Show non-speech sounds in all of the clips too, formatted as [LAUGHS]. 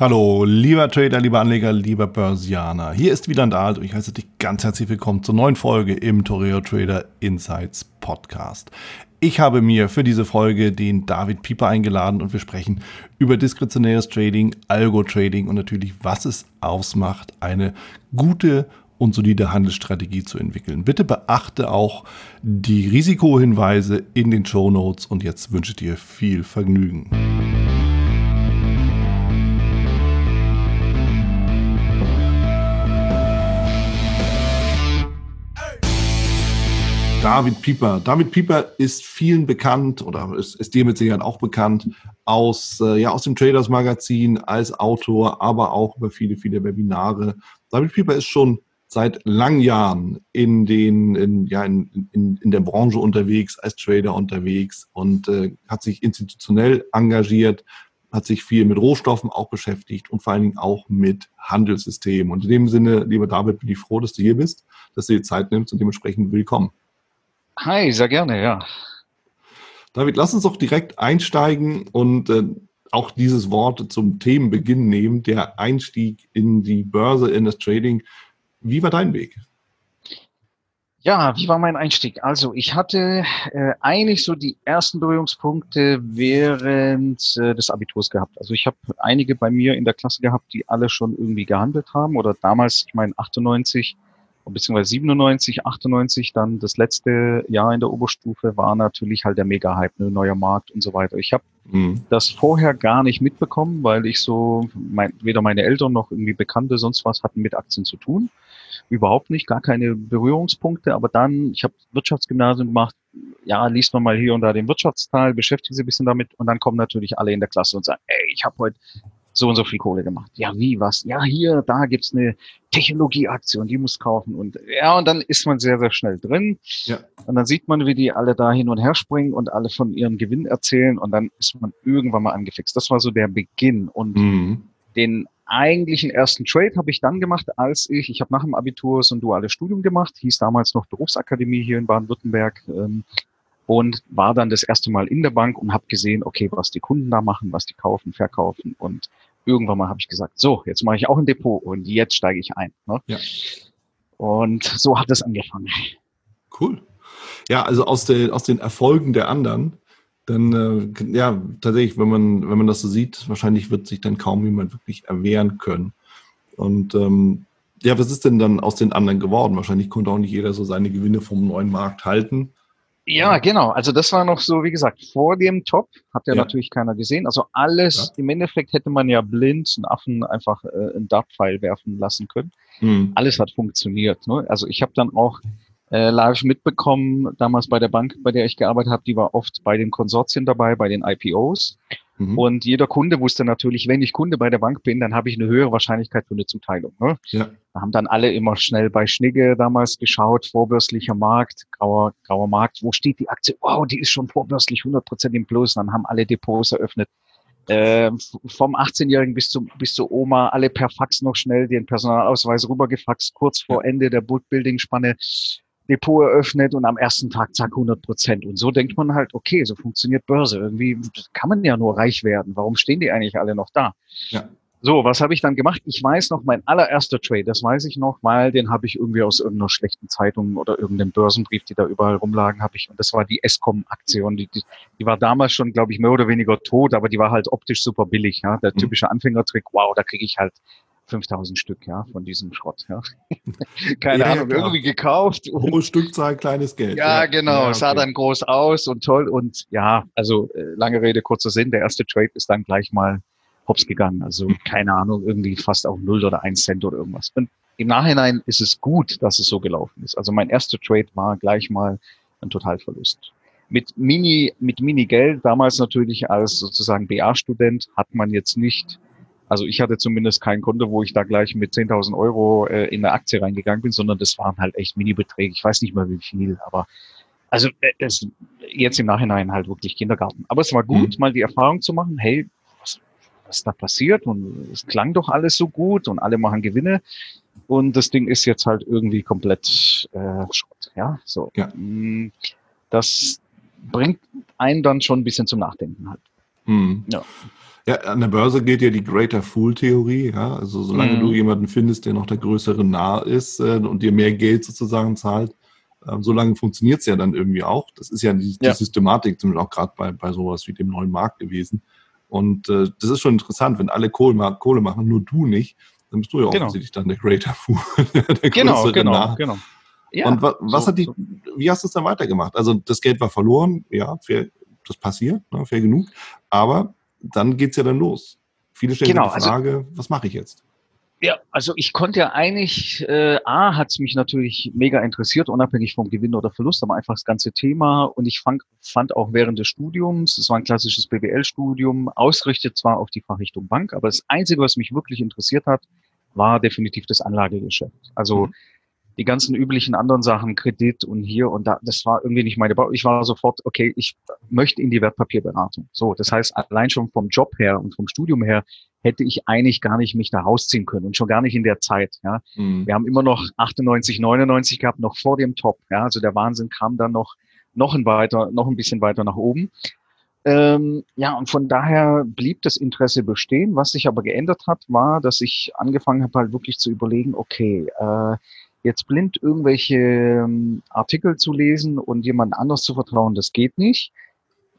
Hallo, lieber Trader, lieber Anleger, lieber Börsianer. Hier ist Wieland Alt und ich heiße dich ganz herzlich willkommen zur neuen Folge im Toreo Trader Insights Podcast. Ich habe mir für diese Folge den David Pieper eingeladen und wir sprechen über diskretionäres Trading, Algo-Trading und natürlich, was es ausmacht, eine gute und solide Handelsstrategie zu entwickeln. Bitte beachte auch die Risikohinweise in den Show Notes und jetzt wünsche ich dir viel Vergnügen. David Pieper. David Pieper ist vielen bekannt oder ist, ist dir mit Sicherheit auch bekannt aus, äh, ja, aus dem Traders Magazin als Autor, aber auch über viele, viele Webinare. David Pieper ist schon seit langen Jahren in den, in, ja, in, in, in der Branche unterwegs, als Trader unterwegs und äh, hat sich institutionell engagiert, hat sich viel mit Rohstoffen auch beschäftigt und vor allen Dingen auch mit Handelssystemen. Und in dem Sinne, lieber David, bin ich froh, dass du hier bist, dass du dir Zeit nimmst und dementsprechend willkommen. Hi, sehr gerne, ja. David, lass uns doch direkt einsteigen und äh, auch dieses Wort zum Themenbeginn nehmen, der Einstieg in die Börse, in das Trading. Wie war dein Weg? Ja, wie war mein Einstieg? Also ich hatte äh, eigentlich so die ersten Berührungspunkte während äh, des Abiturs gehabt. Also ich habe einige bei mir in der Klasse gehabt, die alle schon irgendwie gehandelt haben oder damals, ich meine 98, beziehungsweise 97, 98 dann das letzte Jahr in der Oberstufe war natürlich halt der Mega-Hype, ne, neuer Markt und so weiter. Ich habe mhm. das vorher gar nicht mitbekommen, weil ich so, mein, weder meine Eltern noch irgendwie Bekannte sonst was hatten mit Aktien zu tun. Überhaupt nicht, gar keine Berührungspunkte. Aber dann, ich habe Wirtschaftsgymnasium gemacht, ja, liest man mal hier und da den Wirtschaftsteil, beschäftigt sich ein bisschen damit und dann kommen natürlich alle in der Klasse und sagen, ey, ich habe heute so und so viel Kohle gemacht. Ja, wie, was? Ja, hier, da gibt's eine Technologieaktion, die muss kaufen. Und ja, und dann ist man sehr, sehr schnell drin. Ja. Und dann sieht man, wie die alle da hin und her springen und alle von ihrem Gewinn erzählen. Und dann ist man irgendwann mal angefixt. Das war so der Beginn. Und mhm. den eigentlichen ersten Trade habe ich dann gemacht, als ich, ich habe nach dem Abitur so ein duales Studium gemacht, hieß damals noch Berufsakademie hier in Baden-Württemberg. Ähm, und war dann das erste Mal in der Bank und habe gesehen, okay, was die Kunden da machen, was die kaufen, verkaufen und irgendwann mal habe ich gesagt, so, jetzt mache ich auch ein Depot und jetzt steige ich ein. Ne? Ja. Und so hat es angefangen. Cool. Ja, also aus, der, aus den Erfolgen der anderen, dann, äh, ja, tatsächlich, wenn man, wenn man das so sieht, wahrscheinlich wird sich dann kaum jemand wirklich erwehren können. Und ähm, ja, was ist denn dann aus den anderen geworden? Wahrscheinlich konnte auch nicht jeder so seine Gewinne vom neuen Markt halten. Ja, genau. Also das war noch so, wie gesagt, vor dem Top hat ja, ja. natürlich keiner gesehen. Also alles, ja. im Endeffekt hätte man ja blind einen Affen einfach äh, einen Dart-Pfeil werfen lassen können. Mhm. Alles hat funktioniert. Ne? Also ich habe dann auch äh, live mitbekommen, damals bei der Bank, bei der ich gearbeitet habe, die war oft bei den Konsortien dabei, bei den IPOs. Mhm. Und jeder Kunde wusste natürlich, wenn ich Kunde bei der Bank bin, dann habe ich eine höhere Wahrscheinlichkeit für eine Zuteilung. Ne? Ja. Da haben dann alle immer schnell bei Schnigge damals geschaut, vorbörslicher Markt, grauer, grauer Markt, wo steht die Aktie? Wow, die ist schon vorbörslich 100% im Plus. Dann haben alle Depots eröffnet. Äh, vom 18-Jährigen bis, zum, bis zur Oma, alle per Fax noch schnell den Personalausweis rübergefaxt, kurz vor Ende der Bootbuilding-Spanne. Depot eröffnet und am ersten Tag zack 100 Prozent. Und so denkt man halt, okay, so funktioniert Börse. Irgendwie kann man ja nur reich werden. Warum stehen die eigentlich alle noch da? Ja. So, was habe ich dann gemacht? Ich weiß noch, mein allererster Trade, das weiß ich noch, weil den habe ich irgendwie aus irgendeiner schlechten Zeitung oder irgendeinem Börsenbrief, die da überall rumlagen, habe ich. Und das war die Escom-Aktion. Die, die, die war damals schon, glaube ich, mehr oder weniger tot, aber die war halt optisch super billig. Ja? Der mhm. typische Anfängertrick, wow, da kriege ich halt 5000 Stück, ja, von diesem Schrott, ja. [LAUGHS] Keine ja, Ahnung, klar. irgendwie gekauft. Hohe Stückzahl, kleines Geld. Ja, ja. genau, ja, okay. sah dann groß aus und toll und ja, also äh, lange Rede, kurzer Sinn, der erste Trade ist dann gleich mal hops gegangen, also hm. keine Ahnung, irgendwie fast auf null oder ein Cent oder irgendwas. Und im Nachhinein ist es gut, dass es so gelaufen ist. Also mein erster Trade war gleich mal ein Totalverlust mit Mini, mit Mini-Geld, damals natürlich als sozusagen BA-Student, hat man jetzt nicht also ich hatte zumindest kein Konto, wo ich da gleich mit 10.000 Euro äh, in eine Aktie reingegangen bin, sondern das waren halt echt Mini-Beträge. Ich weiß nicht mehr wie viel, aber also äh, es, jetzt im Nachhinein halt wirklich Kindergarten. Aber es war gut, mhm. mal die Erfahrung zu machen, hey, was, was da passiert und es klang doch alles so gut und alle machen Gewinne und das Ding ist jetzt halt irgendwie komplett äh, Schrott. Ja, so. Ja. Mm, das bringt einen dann schon ein bisschen zum Nachdenken halt. Mhm. Ja. Ja, an der Börse gilt ja die Greater Fool-Theorie. Ja? Also solange mm. du jemanden findest, der noch der größere nah ist äh, und dir mehr Geld sozusagen zahlt, äh, solange funktioniert es ja dann irgendwie auch. Das ist ja die, die ja. Systematik, zum Beispiel auch gerade bei, bei sowas wie dem neuen Markt gewesen. Und äh, das ist schon interessant, wenn alle Kohle, Kohle machen, nur du nicht, dann bist du ja genau. offensichtlich dann der Greater Fool. [LAUGHS] der genau, genau, nah. genau. Ja, und wa was so, hat die, so. wie hast du es dann weitergemacht? Also das Geld war verloren, ja, fair, das passiert, ne, fair genug. Aber dann geht es ja dann los. Viele stellen genau, die also Frage, also, was mache ich jetzt? Ja, also ich konnte ja eigentlich, äh, A, hat es mich natürlich mega interessiert, unabhängig vom Gewinn oder Verlust, aber einfach das ganze Thema. Und ich fand, fand auch während des Studiums, es war ein klassisches BWL-Studium, ausgerichtet zwar auf die Fachrichtung Bank, aber das Einzige, was mich wirklich interessiert hat, war definitiv das Anlagegeschäft. Also mhm die ganzen üblichen anderen Sachen, Kredit und hier und da, das war irgendwie nicht meine Bau. Ich war sofort, okay, ich möchte in die Wertpapierberatung. So, das heißt, allein schon vom Job her und vom Studium her hätte ich eigentlich gar nicht mich da rausziehen können und schon gar nicht in der Zeit. Ja, mhm. wir haben immer noch 98, 99 gehabt, noch vor dem Top. Ja, also der Wahnsinn kam dann noch noch ein weiter, noch ein bisschen weiter nach oben. Ähm, ja, und von daher blieb das Interesse bestehen. Was sich aber geändert hat, war, dass ich angefangen habe, halt wirklich zu überlegen, okay, äh, jetzt blind irgendwelche ähm, Artikel zu lesen und jemand anders zu vertrauen, das geht nicht.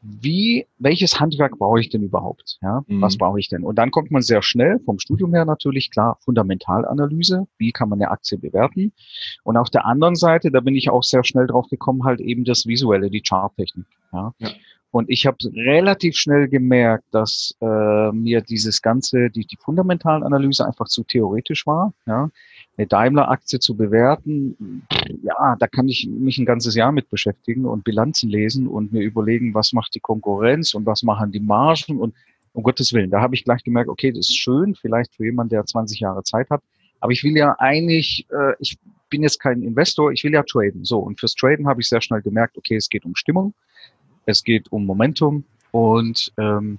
Wie, welches Handwerk brauche ich denn überhaupt? Ja, mhm. was brauche ich denn? Und dann kommt man sehr schnell vom Studium her natürlich klar Fundamentalanalyse. Wie kann man eine Aktie bewerten? Und auf der anderen Seite, da bin ich auch sehr schnell drauf gekommen, halt eben das Visuelle, die Charttechnik. Ja. ja. Und ich habe relativ schnell gemerkt, dass äh, mir dieses ganze, die, die Fundamentalanalyse einfach zu theoretisch war. Ja eine Daimler-Aktie zu bewerten, ja, da kann ich mich ein ganzes Jahr mit beschäftigen und Bilanzen lesen und mir überlegen, was macht die Konkurrenz und was machen die Margen und um Gottes Willen, da habe ich gleich gemerkt, okay, das ist schön, vielleicht für jemanden, der 20 Jahre Zeit hat, aber ich will ja eigentlich, äh, ich bin jetzt kein Investor, ich will ja traden. So, und fürs Traden habe ich sehr schnell gemerkt, okay, es geht um Stimmung, es geht um Momentum und ähm,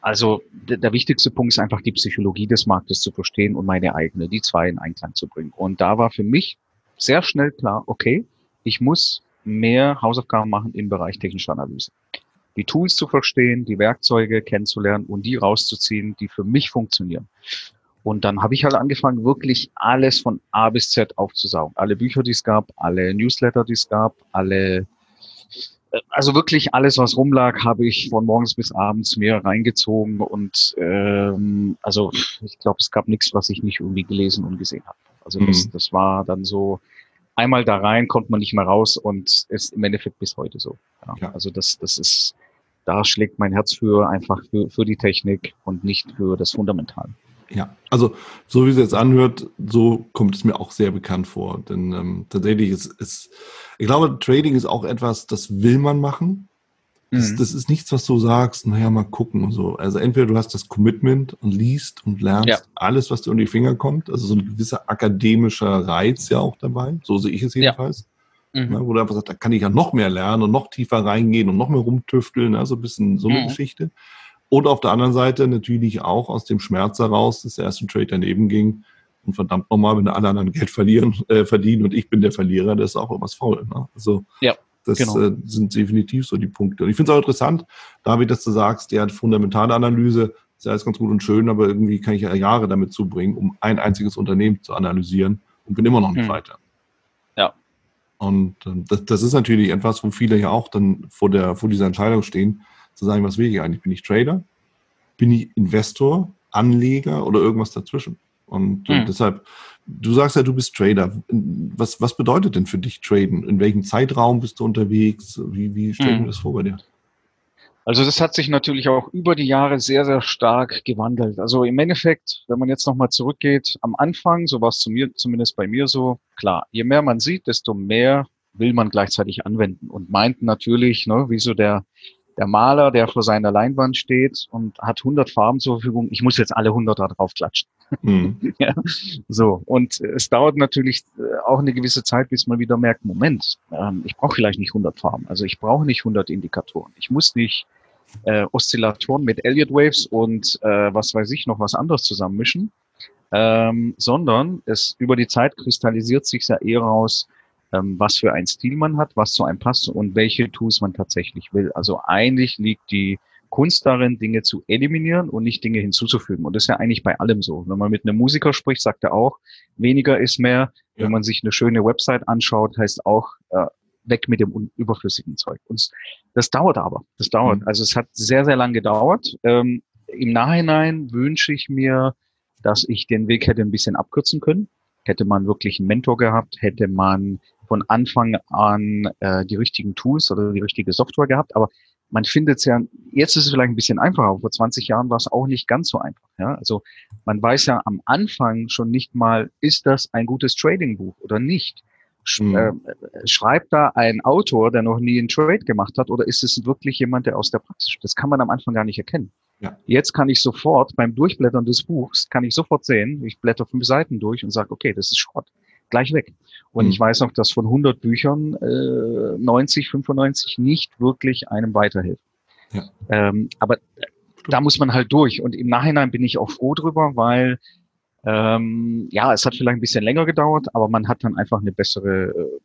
also der wichtigste Punkt ist einfach die Psychologie des Marktes zu verstehen und meine eigene, die zwei in Einklang zu bringen. Und da war für mich sehr schnell klar, okay, ich muss mehr Hausaufgaben machen im Bereich technische Analyse. Die Tools zu verstehen, die Werkzeuge kennenzulernen und die rauszuziehen, die für mich funktionieren. Und dann habe ich halt angefangen, wirklich alles von A bis Z aufzusaugen. Alle Bücher, die es gab, alle Newsletter, die es gab, alle also wirklich alles, was rumlag, habe ich von morgens bis abends mir reingezogen und ähm, also ich glaube, es gab nichts, was ich nicht irgendwie gelesen und gesehen habe. Also das, mhm. das war dann so, einmal da rein, kommt man nicht mehr raus und ist im Endeffekt bis heute so. Ja, ja. Also das, das ist, da schlägt mein Herz für einfach für, für die Technik und nicht für das Fundamental. Ja, also so wie es jetzt anhört, so kommt es mir auch sehr bekannt vor. Denn ähm, tatsächlich ist, ist, ich glaube, Trading ist auch etwas, das will man machen. Das, mhm. das ist nichts, was du sagst, naja, mal gucken und so. Also entweder du hast das Commitment und liest und lernst ja. alles, was dir unter die Finger kommt. Also so ein gewisser akademischer Reiz ja auch dabei. So sehe ich es jedenfalls. Ja. Mhm. Ne, wo du einfach sagst, da kann ich ja noch mehr lernen und noch tiefer reingehen und noch mehr rumtüfteln. Also ein bisschen so eine mhm. Geschichte. Und auf der anderen Seite natürlich auch aus dem Schmerz heraus, dass der erste Trade daneben ging. Und verdammt nochmal, wenn alle anderen Geld verlieren, [LAUGHS] äh, verdienen und ich bin der Verlierer, das ist auch irgendwas faul. Ne? Also ja, das genau. äh, sind definitiv so die Punkte. Und ich finde es auch interessant, David, dass du sagst, der hat fundamentale Analyse, ist ja alles ganz gut und schön, aber irgendwie kann ich ja Jahre damit zubringen, um ein einziges Unternehmen zu analysieren und bin immer noch nicht hm. weiter. Ja. Und äh, das, das ist natürlich etwas, wo viele ja auch dann vor, der, vor dieser Entscheidung stehen, zu sagen, was will ich eigentlich? Bin ich Trader? Bin ich Investor, Anleger oder irgendwas dazwischen? Und mhm. deshalb, du sagst ja, du bist Trader. Was, was bedeutet denn für dich Traden? In welchem Zeitraum bist du unterwegs? Wie, wie stellst du mhm. das vor bei dir? Also das hat sich natürlich auch über die Jahre sehr, sehr stark gewandelt. Also im Endeffekt, wenn man jetzt nochmal zurückgeht, am Anfang, so war es zu mir, zumindest bei mir so, klar, je mehr man sieht, desto mehr will man gleichzeitig anwenden und meint natürlich, ne, wie so der, der Maler, der vor seiner Leinwand steht und hat 100 Farben zur Verfügung, ich muss jetzt alle 100 da drauf klatschen. Mhm. [LAUGHS] ja, so, und es dauert natürlich äh, auch eine gewisse Zeit, bis man wieder merkt, Moment, ähm, ich brauche vielleicht nicht 100 Farben, also ich brauche nicht 100 Indikatoren, ich muss nicht äh, Oszillatoren mit Elliott Waves und äh, was weiß ich noch was anderes zusammenmischen, ähm, sondern es über die Zeit kristallisiert sich ja eher raus, was für ein Stil man hat, was zu einem passt und welche Tools man tatsächlich will. Also eigentlich liegt die Kunst darin, Dinge zu eliminieren und nicht Dinge hinzuzufügen. Und das ist ja eigentlich bei allem so. Wenn man mit einem Musiker spricht, sagt er auch, weniger ist mehr. Ja. Wenn man sich eine schöne Website anschaut, heißt auch, äh, weg mit dem überflüssigen Zeug. Und das dauert aber. Das dauert. Mhm. Also es hat sehr, sehr lang gedauert. Ähm, Im Nachhinein wünsche ich mir, dass ich den Weg hätte ein bisschen abkürzen können. Hätte man wirklich einen Mentor gehabt, hätte man von Anfang an äh, die richtigen Tools oder die richtige Software gehabt. Aber man findet es ja, jetzt ist es vielleicht ein bisschen einfacher, vor 20 Jahren war es auch nicht ganz so einfach. Ja? Also man weiß ja am Anfang schon nicht mal, ist das ein gutes Trading-Buch oder nicht? Sch mhm. äh, schreibt da ein Autor, der noch nie einen Trade gemacht hat, oder ist es wirklich jemand, der aus der Praxis? Das kann man am Anfang gar nicht erkennen. Ja. Jetzt kann ich sofort beim Durchblättern des Buchs, kann ich sofort sehen, ich blätter fünf Seiten durch und sage, okay, das ist Schrott. Gleich weg. Und mhm. ich weiß noch, dass von 100 Büchern äh, 90, 95 nicht wirklich einem weiterhelfen. Ja. Ähm, aber da muss man halt durch. Und im Nachhinein bin ich auch froh drüber, weil ähm, ja, es hat vielleicht ein bisschen länger gedauert, aber man hat dann einfach eine bessere äh,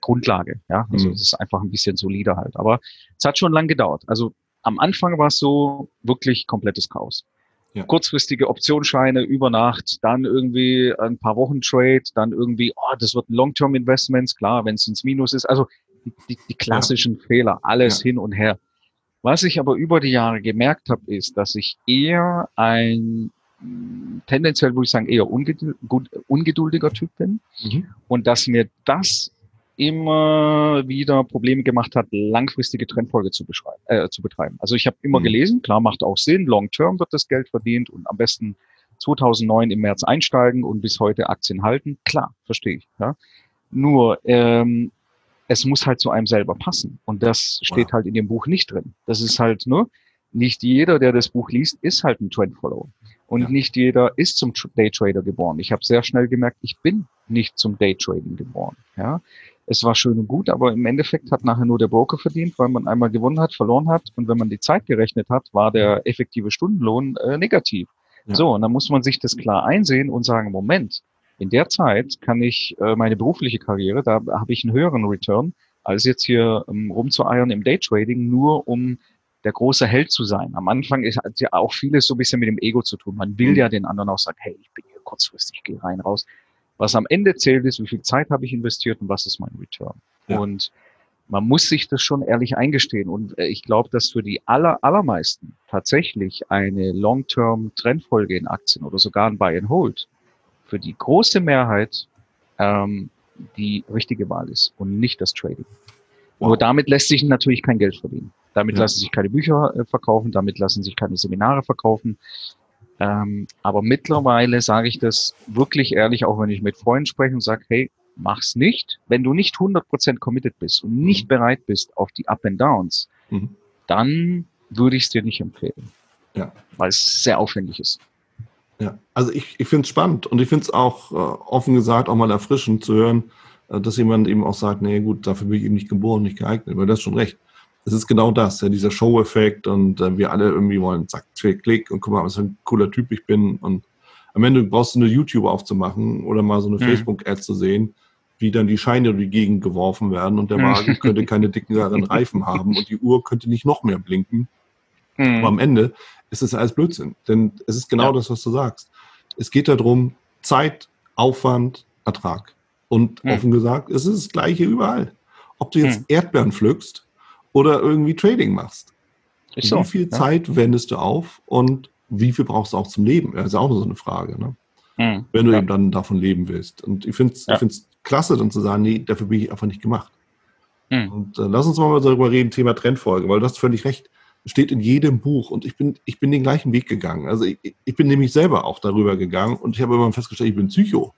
Grundlage. Ja, also mhm. es ist einfach ein bisschen solider halt. Aber es hat schon lang gedauert. Also am Anfang war es so wirklich komplettes Chaos. Ja. Kurzfristige Optionsscheine über Nacht, dann irgendwie ein paar Wochen Trade, dann irgendwie, oh, das wird ein Long-Term Investments, klar, wenn es ins Minus ist. Also die, die, die klassischen ja. Fehler, alles ja. hin und her. Was ich aber über die Jahre gemerkt habe, ist, dass ich eher ein tendenziell, würde ich sagen, eher ungeduldiger Typ bin mhm. und dass mir das immer wieder Probleme gemacht hat, langfristige Trendfolge zu, beschreiben, äh, zu betreiben. Also ich habe immer mhm. gelesen, klar macht auch Sinn, long term wird das Geld verdient und am besten 2009 im März einsteigen und bis heute Aktien halten. Klar, verstehe ich. Ja. Nur ähm, es muss halt zu einem selber passen und das steht wow. halt in dem Buch nicht drin. Das ist halt nur, ne, nicht jeder, der das Buch liest, ist halt ein Trendfollower. Und ja. nicht jeder ist zum Daytrader geboren. Ich habe sehr schnell gemerkt, ich bin nicht zum Daytrading geboren. Ja, es war schön und gut, aber im Endeffekt hat nachher nur der Broker verdient, weil man einmal gewonnen hat, verloren hat und wenn man die Zeit gerechnet hat, war der effektive Stundenlohn äh, negativ. Ja. So, und dann muss man sich das klar einsehen und sagen, Moment, in der Zeit kann ich äh, meine berufliche Karriere, da habe ich einen höheren Return, als jetzt hier ähm, rumzueiern im Daytrading, nur um der große Held zu sein. Am Anfang ist, hat ja auch vieles so ein bisschen mit dem Ego zu tun. Man will mhm. ja den anderen auch sagen, hey, ich bin hier kurzfristig, gehe rein, raus. Was am Ende zählt ist, wie viel Zeit habe ich investiert und was ist mein Return. Ja. Und man muss sich das schon ehrlich eingestehen. Und äh, ich glaube, dass für die aller, allermeisten tatsächlich eine Long-Term-Trendfolge in Aktien oder sogar ein Buy and Hold für die große Mehrheit ähm, die richtige Wahl ist und nicht das Trading. Wow. Nur damit lässt sich natürlich kein Geld verdienen. Damit ja. lassen sich keine Bücher äh, verkaufen, damit lassen sich keine Seminare verkaufen. Ähm, aber mittlerweile sage ich das wirklich ehrlich, auch wenn ich mit Freunden spreche und sage, hey, mach's nicht. Wenn du nicht 100% committed bist und nicht mhm. bereit bist auf die Up and Downs, mhm. dann würde ich es dir nicht empfehlen. Ja. Weil es sehr aufwendig ist. Ja, also ich, ich finde es spannend und ich finde es auch äh, offen gesagt auch mal erfrischend zu hören, äh, dass jemand eben auch sagt, nee gut, dafür bin ich eben nicht geboren, nicht geeignet, weil das ist schon recht es ist genau das, ja, dieser Show-Effekt und äh, wir alle irgendwie wollen, zack, klick, klick und guck mal, was für ein cooler Typ ich bin. Und am Ende brauchst du eine YouTube aufzumachen oder mal so eine mhm. Facebook-Ad zu sehen, wie dann die Scheine durch die Gegend geworfen werden und der Wagen [LAUGHS] könnte keine dickeren Reifen haben und die Uhr könnte nicht noch mehr blinken. Mhm. Aber am Ende ist es alles Blödsinn, denn es ist genau ja. das, was du sagst. Es geht darum, Zeit, Aufwand, Ertrag. Und mhm. offen gesagt, es ist das Gleiche überall. Ob du jetzt mhm. Erdbeeren pflückst oder irgendwie Trading machst. Ist wie viel ja. Zeit wendest du auf und wie viel brauchst du auch zum Leben? Das ist auch so eine Frage, ne? Mhm. wenn du ja. eben dann davon leben willst. Und ich finde es ja. klasse, dann zu sagen, nee, dafür bin ich einfach nicht gemacht. Mhm. Und äh, lass uns mal darüber reden, Thema Trendfolge, weil du hast völlig recht. Steht in jedem Buch und ich bin, ich bin den gleichen Weg gegangen. Also ich, ich bin nämlich selber auch darüber gegangen und ich habe immer festgestellt, ich bin Psycho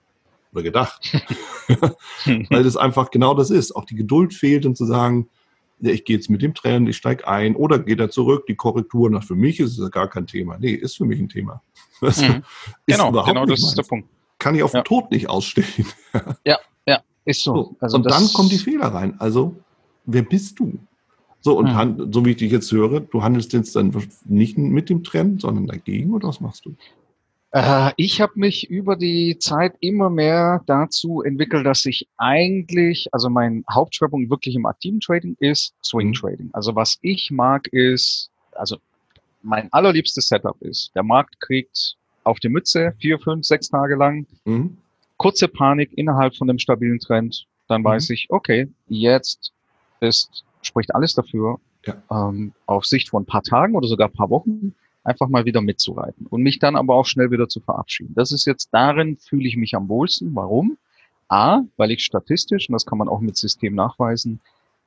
oder gedacht. [LAUGHS] [LAUGHS] weil das einfach genau das ist. Auch die Geduld fehlt, um zu sagen, ich gehe jetzt mit dem Trend, ich steige ein oder geht er zurück, die Korrektur, na, für mich ist es gar kein Thema. Nee, ist für mich ein Thema. Das [LAUGHS] mhm. genau, genau das ist der Punkt. Kann ich auf ja. den Tod nicht ausstehen. [LAUGHS] ja, ja, ist so. so also und dann kommen die Fehler rein. Also, wer bist du? So, und mhm. so wie ich dich jetzt höre, du handelst jetzt dann nicht mit dem Trend, sondern dagegen, oder was machst du? Äh, ich habe mich über die Zeit immer mehr dazu entwickelt, dass ich eigentlich, also mein Hauptschwerpunkt wirklich im aktiven Trading ist Swing mhm. Trading. Also was ich mag ist, also mein allerliebstes Setup ist, der Markt kriegt auf die Mütze vier, fünf, sechs Tage lang, mhm. kurze Panik innerhalb von einem stabilen Trend, dann weiß mhm. ich, okay, jetzt ist, spricht alles dafür, ja. ähm, auf Sicht von ein paar Tagen oder sogar ein paar Wochen einfach mal wieder mitzureiten und mich dann aber auch schnell wieder zu verabschieden. Das ist jetzt darin, fühle ich mich am wohlsten. Warum? A, weil ich statistisch, und das kann man auch mit System nachweisen,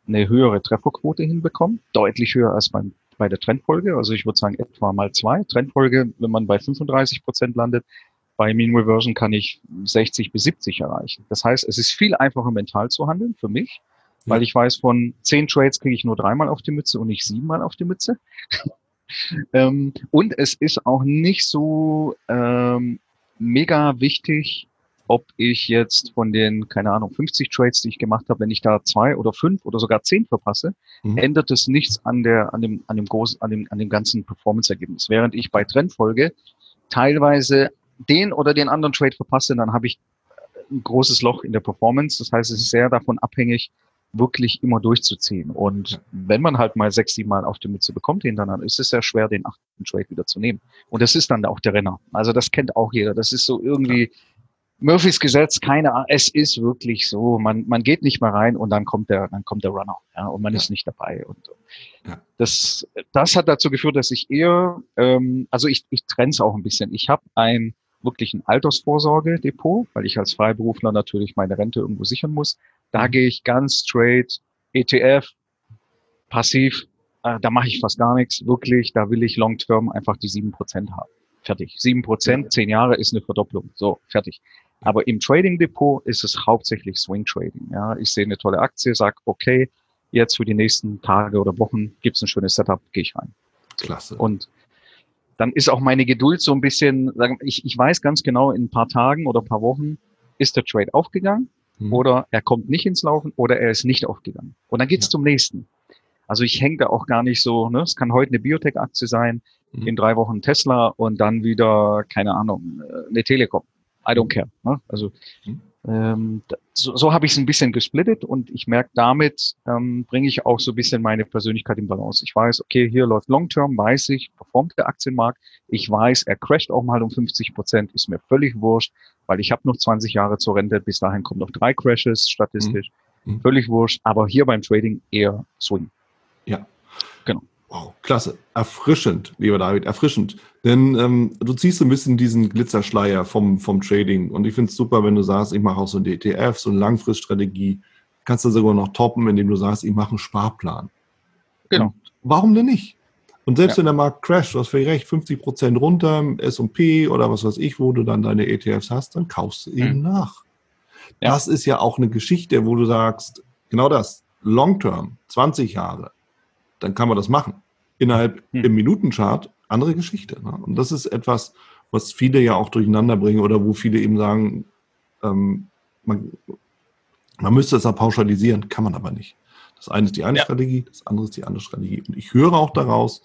eine höhere Trefferquote hinbekomme, deutlich höher als beim, bei der Trendfolge. Also ich würde sagen etwa mal zwei. Trendfolge, wenn man bei 35 Prozent landet, bei Mean Reversion kann ich 60 bis 70 erreichen. Das heißt, es ist viel einfacher mental zu handeln für mich, weil ich weiß, von zehn Trades kriege ich nur dreimal auf die Mütze und nicht siebenmal auf die Mütze. Ähm, und es ist auch nicht so ähm, mega wichtig, ob ich jetzt von den, keine Ahnung, 50 Trades, die ich gemacht habe, wenn ich da zwei oder fünf oder sogar zehn verpasse, mhm. ändert es nichts an der, an dem, an dem großen, an dem, an dem ganzen Performance-Ergebnis. Während ich bei Trendfolge teilweise den oder den anderen Trade verpasse, dann habe ich ein großes Loch in der Performance. Das heißt, es ist sehr davon abhängig, wirklich immer durchzuziehen. Und wenn man halt mal sechs, sieben Mal auf die Mütze bekommt hintereinander, ist es sehr schwer, den achten Trade wieder zu nehmen. Und das ist dann auch der Renner. Also das kennt auch jeder. Das ist so irgendwie Murphys Gesetz, keine Ahnung. Es ist wirklich so. Man, man geht nicht mehr rein und dann kommt der, dann kommt der Runner. Ja, und man ja. ist nicht dabei. Und ja. das, das hat dazu geführt, dass ich eher, ähm, also ich, ich trenne es auch ein bisschen. Ich habe ein wirklich ein Altersvorsorgedepot, weil ich als Freiberufler natürlich meine Rente irgendwo sichern muss. Da mhm. gehe ich ganz straight ETF, passiv, äh, da mache ich fast gar nichts. Wirklich, da will ich long-term einfach die sieben Prozent haben. Fertig. Sieben Prozent, zehn Jahre ist eine Verdopplung. So, fertig. Aber im Trading Depot ist es hauptsächlich Swing Trading. Ja, ich sehe eine tolle Aktie, sag okay, jetzt für die nächsten Tage oder Wochen gibt's ein schönes Setup, gehe ich rein. Klasse. Und dann ist auch meine Geduld so ein bisschen, ich, ich weiß ganz genau, in ein paar Tagen oder ein paar Wochen ist der Trade aufgegangen mhm. oder er kommt nicht ins Laufen oder er ist nicht aufgegangen. Und dann geht's ja. zum nächsten. Also ich hänge da auch gar nicht so, ne? es kann heute eine Biotech-Aktie sein, mhm. in drei Wochen Tesla und dann wieder, keine Ahnung, äh, eine Telekom. I don't care. Ne? Also mhm. Ähm, so, so habe ich es ein bisschen gesplittet und ich merke, damit ähm, bringe ich auch so ein bisschen meine Persönlichkeit in Balance. Ich weiß, okay, hier läuft Long-Term, weiß ich, performt der Aktienmarkt. Ich weiß, er crasht auch mal um 50 Prozent, ist mir völlig wurscht, weil ich habe noch 20 Jahre zur Rente. Bis dahin kommen noch drei Crashes statistisch. Mhm. Völlig wurscht, aber hier beim Trading eher Swing. Ja. Genau. Wow, klasse. Erfrischend, lieber David, erfrischend. Denn ähm, du ziehst so ein bisschen diesen Glitzerschleier vom, vom Trading. Und ich finde es super, wenn du sagst, ich mache auch so ein ETF, so eine Langfriststrategie. Kannst du sogar noch toppen, indem du sagst, ich mache einen Sparplan. Genau. Und warum denn nicht? Und selbst ja. wenn der Markt crasht, du hast völlig recht, 50 Prozent runter, S&P oder was weiß ich, wo du dann deine ETFs hast, dann kaufst du eben mhm. nach. Ja. Das ist ja auch eine Geschichte, wo du sagst, genau das, Long Term, 20 Jahre, dann kann man das machen. Innerhalb hm. im Minutenchart, andere Geschichte. Ne? Und das ist etwas, was viele ja auch durcheinander bringen oder wo viele eben sagen, ähm, man, man müsste es ja pauschalisieren, kann man aber nicht. Das eine ist die eine ja. Strategie, das andere ist die andere Strategie. Und ich höre auch daraus,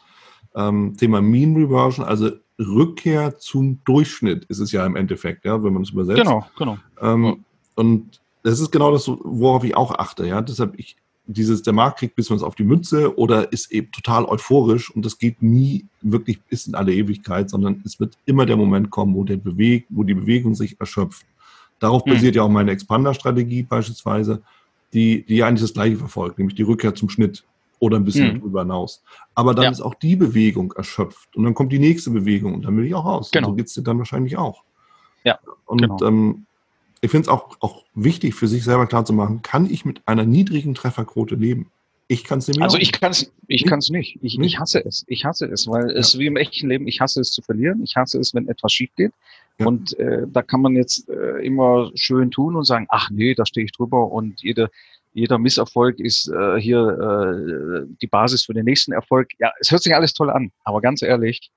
ähm, Thema Mean Reversion, also Rückkehr zum Durchschnitt ist es ja im Endeffekt, ja, wenn man es übersetzt. Genau, genau. Ähm, und das ist genau das, worauf ich auch achte. Ja, deshalb ich dieses, der Markt kriegt bis man es auf die Mütze oder ist eben total euphorisch und das geht nie wirklich bis in alle Ewigkeit, sondern es wird immer der Moment kommen, wo der bewegt, wo die Bewegung sich erschöpft. Darauf mhm. basiert ja auch meine Expander-Strategie beispielsweise, die, die eigentlich das Gleiche verfolgt, nämlich die Rückkehr zum Schnitt oder ein bisschen mhm. darüber hinaus. Aber dann ja. ist auch die Bewegung erschöpft und dann kommt die nächste Bewegung und dann will ich auch raus. Genau. Und so geht es dir dann wahrscheinlich auch. Ja. Und genau. ähm, ich finde es auch, auch wichtig für sich selber klar zu machen, kann ich mit einer niedrigen Trefferquote leben? Ich kann es nämlich Also ich kann es ich kann's nicht. Ich, ich hasse es. Ich hasse es, weil ja. es wie im echten Leben, ich hasse es zu verlieren. Ich hasse es, wenn etwas schief geht. Ja. Und äh, da kann man jetzt äh, immer schön tun und sagen, ach nee, da stehe ich drüber und jede, jeder Misserfolg ist äh, hier äh, die Basis für den nächsten Erfolg. Ja, es hört sich alles toll an, aber ganz ehrlich,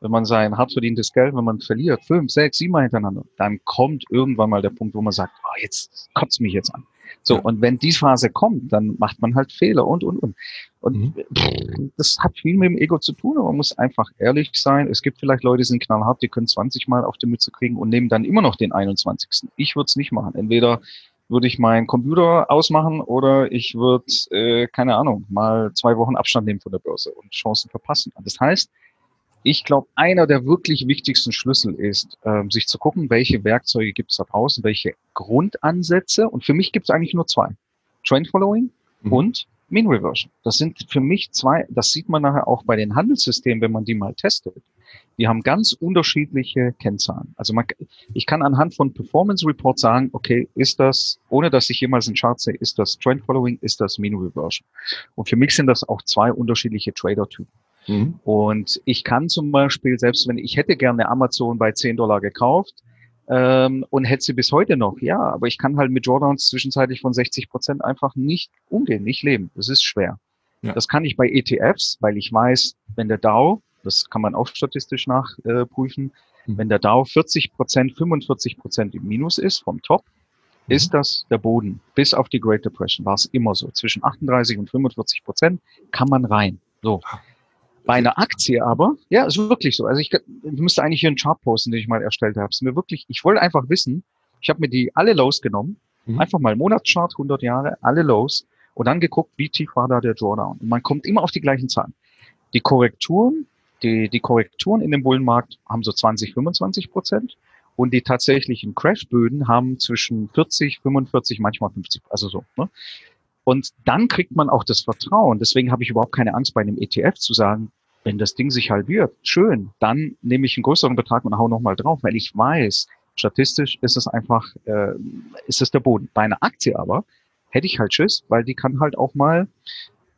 wenn man sein hart verdientes Geld, wenn man verliert, fünf, sechs, sieben Mal hintereinander, dann kommt irgendwann mal der Punkt, wo man sagt, oh, jetzt kotzt mich jetzt an. So, ja. und wenn die Phase kommt, dann macht man halt Fehler und, und, und. Und mhm. das hat viel mit dem Ego zu tun, aber man muss einfach ehrlich sein. Es gibt vielleicht Leute, die sind knallhart, die können 20 Mal auf die Mütze kriegen und nehmen dann immer noch den 21. Ich würde es nicht machen. Entweder würde ich meinen Computer ausmachen oder ich würde, äh, keine Ahnung, mal zwei Wochen Abstand nehmen von der Börse und Chancen verpassen. Das heißt, ich glaube, einer der wirklich wichtigsten Schlüssel ist, ähm, sich zu gucken, welche Werkzeuge gibt es da draußen, welche Grundansätze. Und für mich gibt es eigentlich nur zwei. Trend Following mhm. und Mean Reversion. Das sind für mich zwei, das sieht man nachher auch bei den Handelssystemen, wenn man die mal testet. Die haben ganz unterschiedliche Kennzahlen. Also man, ich kann anhand von Performance Report sagen, okay, ist das, ohne dass ich jemals einen Chart sehe, ist das Trend Following, ist das Mean Reversion. Und für mich sind das auch zwei unterschiedliche Trader-Typen. Mhm. Und ich kann zum Beispiel, selbst wenn ich hätte gerne Amazon bei 10 Dollar gekauft, ähm, und hätte sie bis heute noch, ja, aber ich kann halt mit Drawdowns zwischenzeitlich von 60 Prozent einfach nicht umgehen, nicht leben. Das ist schwer. Ja. Das kann ich bei ETFs, weil ich weiß, wenn der Dow, das kann man auch statistisch nachprüfen, äh, mhm. wenn der Dow 40 Prozent, 45 Prozent im Minus ist vom Top, mhm. ist das der Boden. Bis auf die Great Depression war es immer so. Zwischen 38 und 45 Prozent kann man rein. So. Bei einer Aktie aber, ja, ist wirklich so. Also ich, ich müsste eigentlich hier einen Chart posten, den ich mal erstellt habe. Es mir wirklich, ich wollte einfach wissen, ich habe mir die alle Lows genommen, mhm. einfach mal Monatschart, 100 Jahre, alle Lows und dann geguckt, wie tief war da der Drawdown. Und man kommt immer auf die gleichen Zahlen. Die Korrekturen, die, die Korrekturen in dem Bullenmarkt haben so 20, 25 Prozent und die tatsächlichen Crashböden haben zwischen 40, 45, manchmal 50, also so. Ne? Und dann kriegt man auch das Vertrauen. Deswegen habe ich überhaupt keine Angst bei einem ETF zu sagen, wenn das Ding sich halbiert, schön, dann nehme ich einen größeren Betrag und hau nochmal drauf, weil ich weiß, statistisch ist es einfach, äh, ist es der Boden. Bei einer Aktie aber hätte ich halt Schiss, weil die kann halt auch mal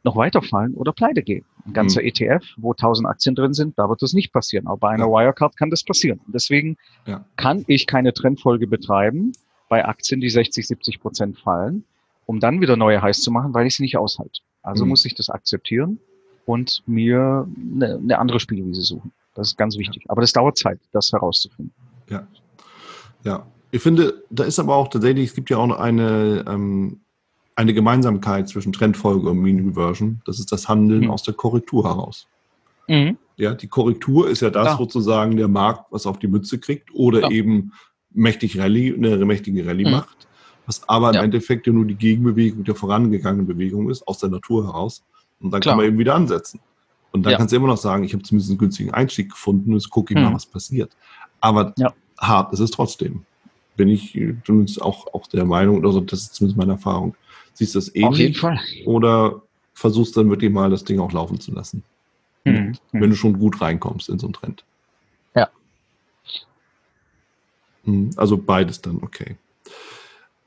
noch weiterfallen oder pleite gehen. Ein ganzer mhm. ETF, wo 1000 Aktien drin sind, da wird das nicht passieren. Aber bei einer ja. Wirecard kann das passieren. Deswegen ja. kann ich keine Trendfolge betreiben bei Aktien, die 60, 70 Prozent fallen, um dann wieder neue heiß zu machen, weil ich sie nicht aushalte. Also mhm. muss ich das akzeptieren und mir eine, eine andere Spielwiese suchen. Das ist ganz wichtig. Aber das dauert Zeit, das herauszufinden. Ja. Ja. Ich finde, da ist aber auch tatsächlich, es gibt ja auch noch eine, ähm, eine Gemeinsamkeit zwischen Trendfolge und Mean Reversion. Das ist das Handeln mhm. aus der Korrektur heraus. Mhm. Ja, die Korrektur ist ja das ja. sozusagen der Markt, was auf die Mütze kriegt oder ja. eben mächtig Rallye, eine mächtige Rallye mhm. macht, was aber im Endeffekt ja nur die Gegenbewegung der vorangegangenen Bewegung ist, aus der Natur heraus. Und dann Klar. kann man eben wieder ansetzen. Und dann ja. kannst du immer noch sagen, ich habe zumindest einen günstigen Einstieg gefunden, jetzt gucke ich hm. mal, was passiert. Aber ja. hart ist es trotzdem. Bin ich zumindest auch, auch der Meinung, oder so, das ist zumindest meine Erfahrung. Siehst du das ähnlich? Auf jeden Fall. Oder versuchst dann wirklich mal das Ding auch laufen zu lassen? Hm. Wenn hm. du schon gut reinkommst in so einen Trend. Ja. Hm, also beides dann, okay.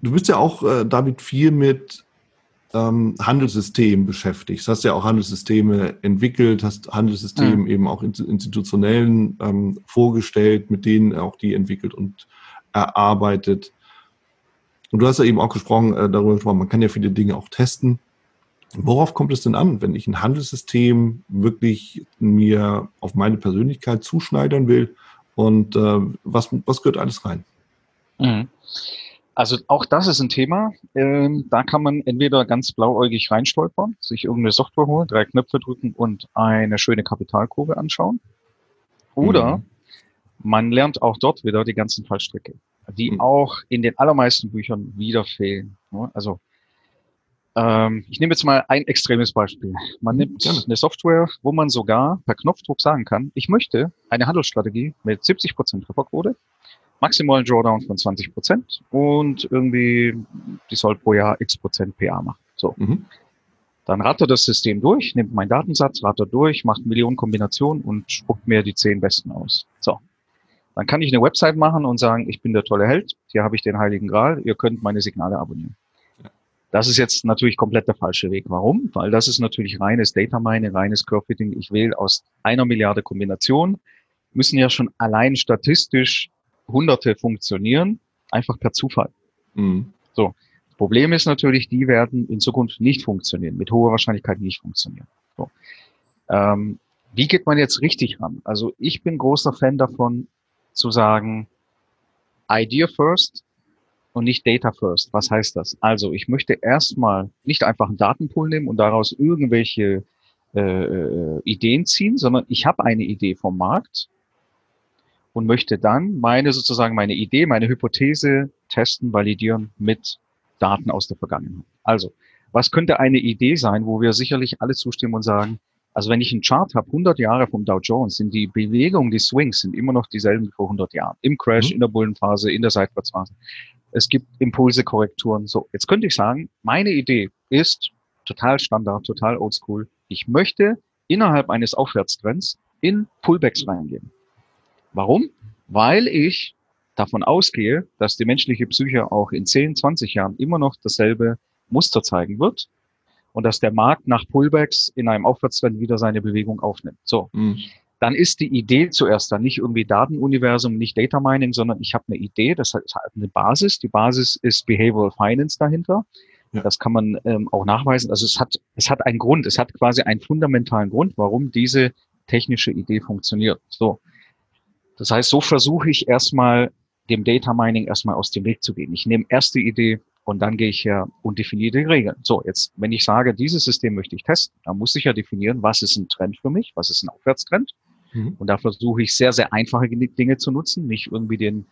Du bist ja auch, äh, David, viel mit ähm, Handelssystem beschäftigst. Hast ja auch Handelssysteme entwickelt, hast Handelssysteme mhm. eben auch institutionellen ähm, vorgestellt, mit denen auch die entwickelt und erarbeitet. Und du hast ja eben auch gesprochen, äh, darüber gesprochen, man kann ja viele Dinge auch testen. Worauf kommt es denn an, wenn ich ein Handelssystem wirklich mir auf meine Persönlichkeit zuschneidern will? Und äh, was, was gehört alles rein? Mhm. Also auch das ist ein Thema. Ähm, da kann man entweder ganz blauäugig reinstolpern, sich irgendeine Software holen, drei Knöpfe drücken und eine schöne Kapitalkurve anschauen. Oder mhm. man lernt auch dort wieder die ganzen Fallstricke, die mhm. auch in den allermeisten Büchern wieder fehlen. Also ähm, ich nehme jetzt mal ein extremes Beispiel. Man nimmt Gerne. eine Software, wo man sogar per Knopfdruck sagen kann, ich möchte eine Handelsstrategie mit 70% Trefferquote maximalen Drawdown von 20 Prozent und irgendwie, die soll pro Jahr x Prozent PA machen. So. Mhm. Dann rattert das System durch, nimmt meinen Datensatz, rattert durch, macht Millionen Kombinationen und spuckt mir die zehn besten aus. So. Dann kann ich eine Website machen und sagen, ich bin der tolle Held, hier habe ich den Heiligen Gral, ihr könnt meine Signale abonnieren. Das ist jetzt natürlich komplett der falsche Weg. Warum? Weil das ist natürlich reines Data Mining, reines Curve-Fitting. Ich wähle aus einer Milliarde Kombinationen, müssen ja schon allein statistisch Hunderte funktionieren, einfach per Zufall. Mhm. So. Das Problem ist natürlich, die werden in Zukunft nicht funktionieren, mit hoher Wahrscheinlichkeit nicht funktionieren. So. Ähm, wie geht man jetzt richtig ran? Also ich bin großer Fan davon, zu sagen, Idea first und nicht Data first. Was heißt das? Also ich möchte erstmal nicht einfach einen Datenpool nehmen und daraus irgendwelche äh, äh Ideen ziehen, sondern ich habe eine Idee vom Markt und möchte dann meine sozusagen meine Idee, meine Hypothese testen, validieren mit Daten aus der Vergangenheit. Also, was könnte eine Idee sein, wo wir sicherlich alle zustimmen und sagen, Also wenn ich einen Chart habe, 100 Jahre vom Dow Jones, sind die Bewegungen, die Swings sind immer noch dieselben wie vor 100 Jahren. Im Crash, mhm. in der Bullenphase, in der Seitwärtsphase. Es gibt Impulse, Korrekturen. So, jetzt könnte ich sagen, meine Idee ist total Standard, total Oldschool. Ich möchte innerhalb eines Aufwärtstrends in Pullbacks reingehen. Warum? Weil ich davon ausgehe, dass die menschliche Psyche auch in 10, 20 Jahren immer noch dasselbe Muster zeigen wird und dass der Markt nach Pullbacks in einem Aufwärtstrend wieder seine Bewegung aufnimmt. So. Mhm. Dann ist die Idee zuerst dann nicht irgendwie Datenuniversum, nicht Data Mining, sondern ich habe eine Idee, das hat eine Basis. Die Basis ist Behavioral Finance dahinter. Ja. Das kann man ähm, auch nachweisen. Also es hat, es hat einen Grund, es hat quasi einen fundamentalen Grund, warum diese technische Idee funktioniert. So. Das heißt, so versuche ich erstmal dem Data Mining erstmal aus dem Weg zu gehen. Ich nehme erst die Idee, und dann gehe ich her und definiere die Regeln. So, jetzt, wenn ich sage, dieses System möchte ich testen, dann muss ich ja definieren, was ist ein Trend für mich, was ist ein Aufwärtstrend. Mhm. Und da versuche ich sehr, sehr einfache Dinge zu nutzen, nicht irgendwie den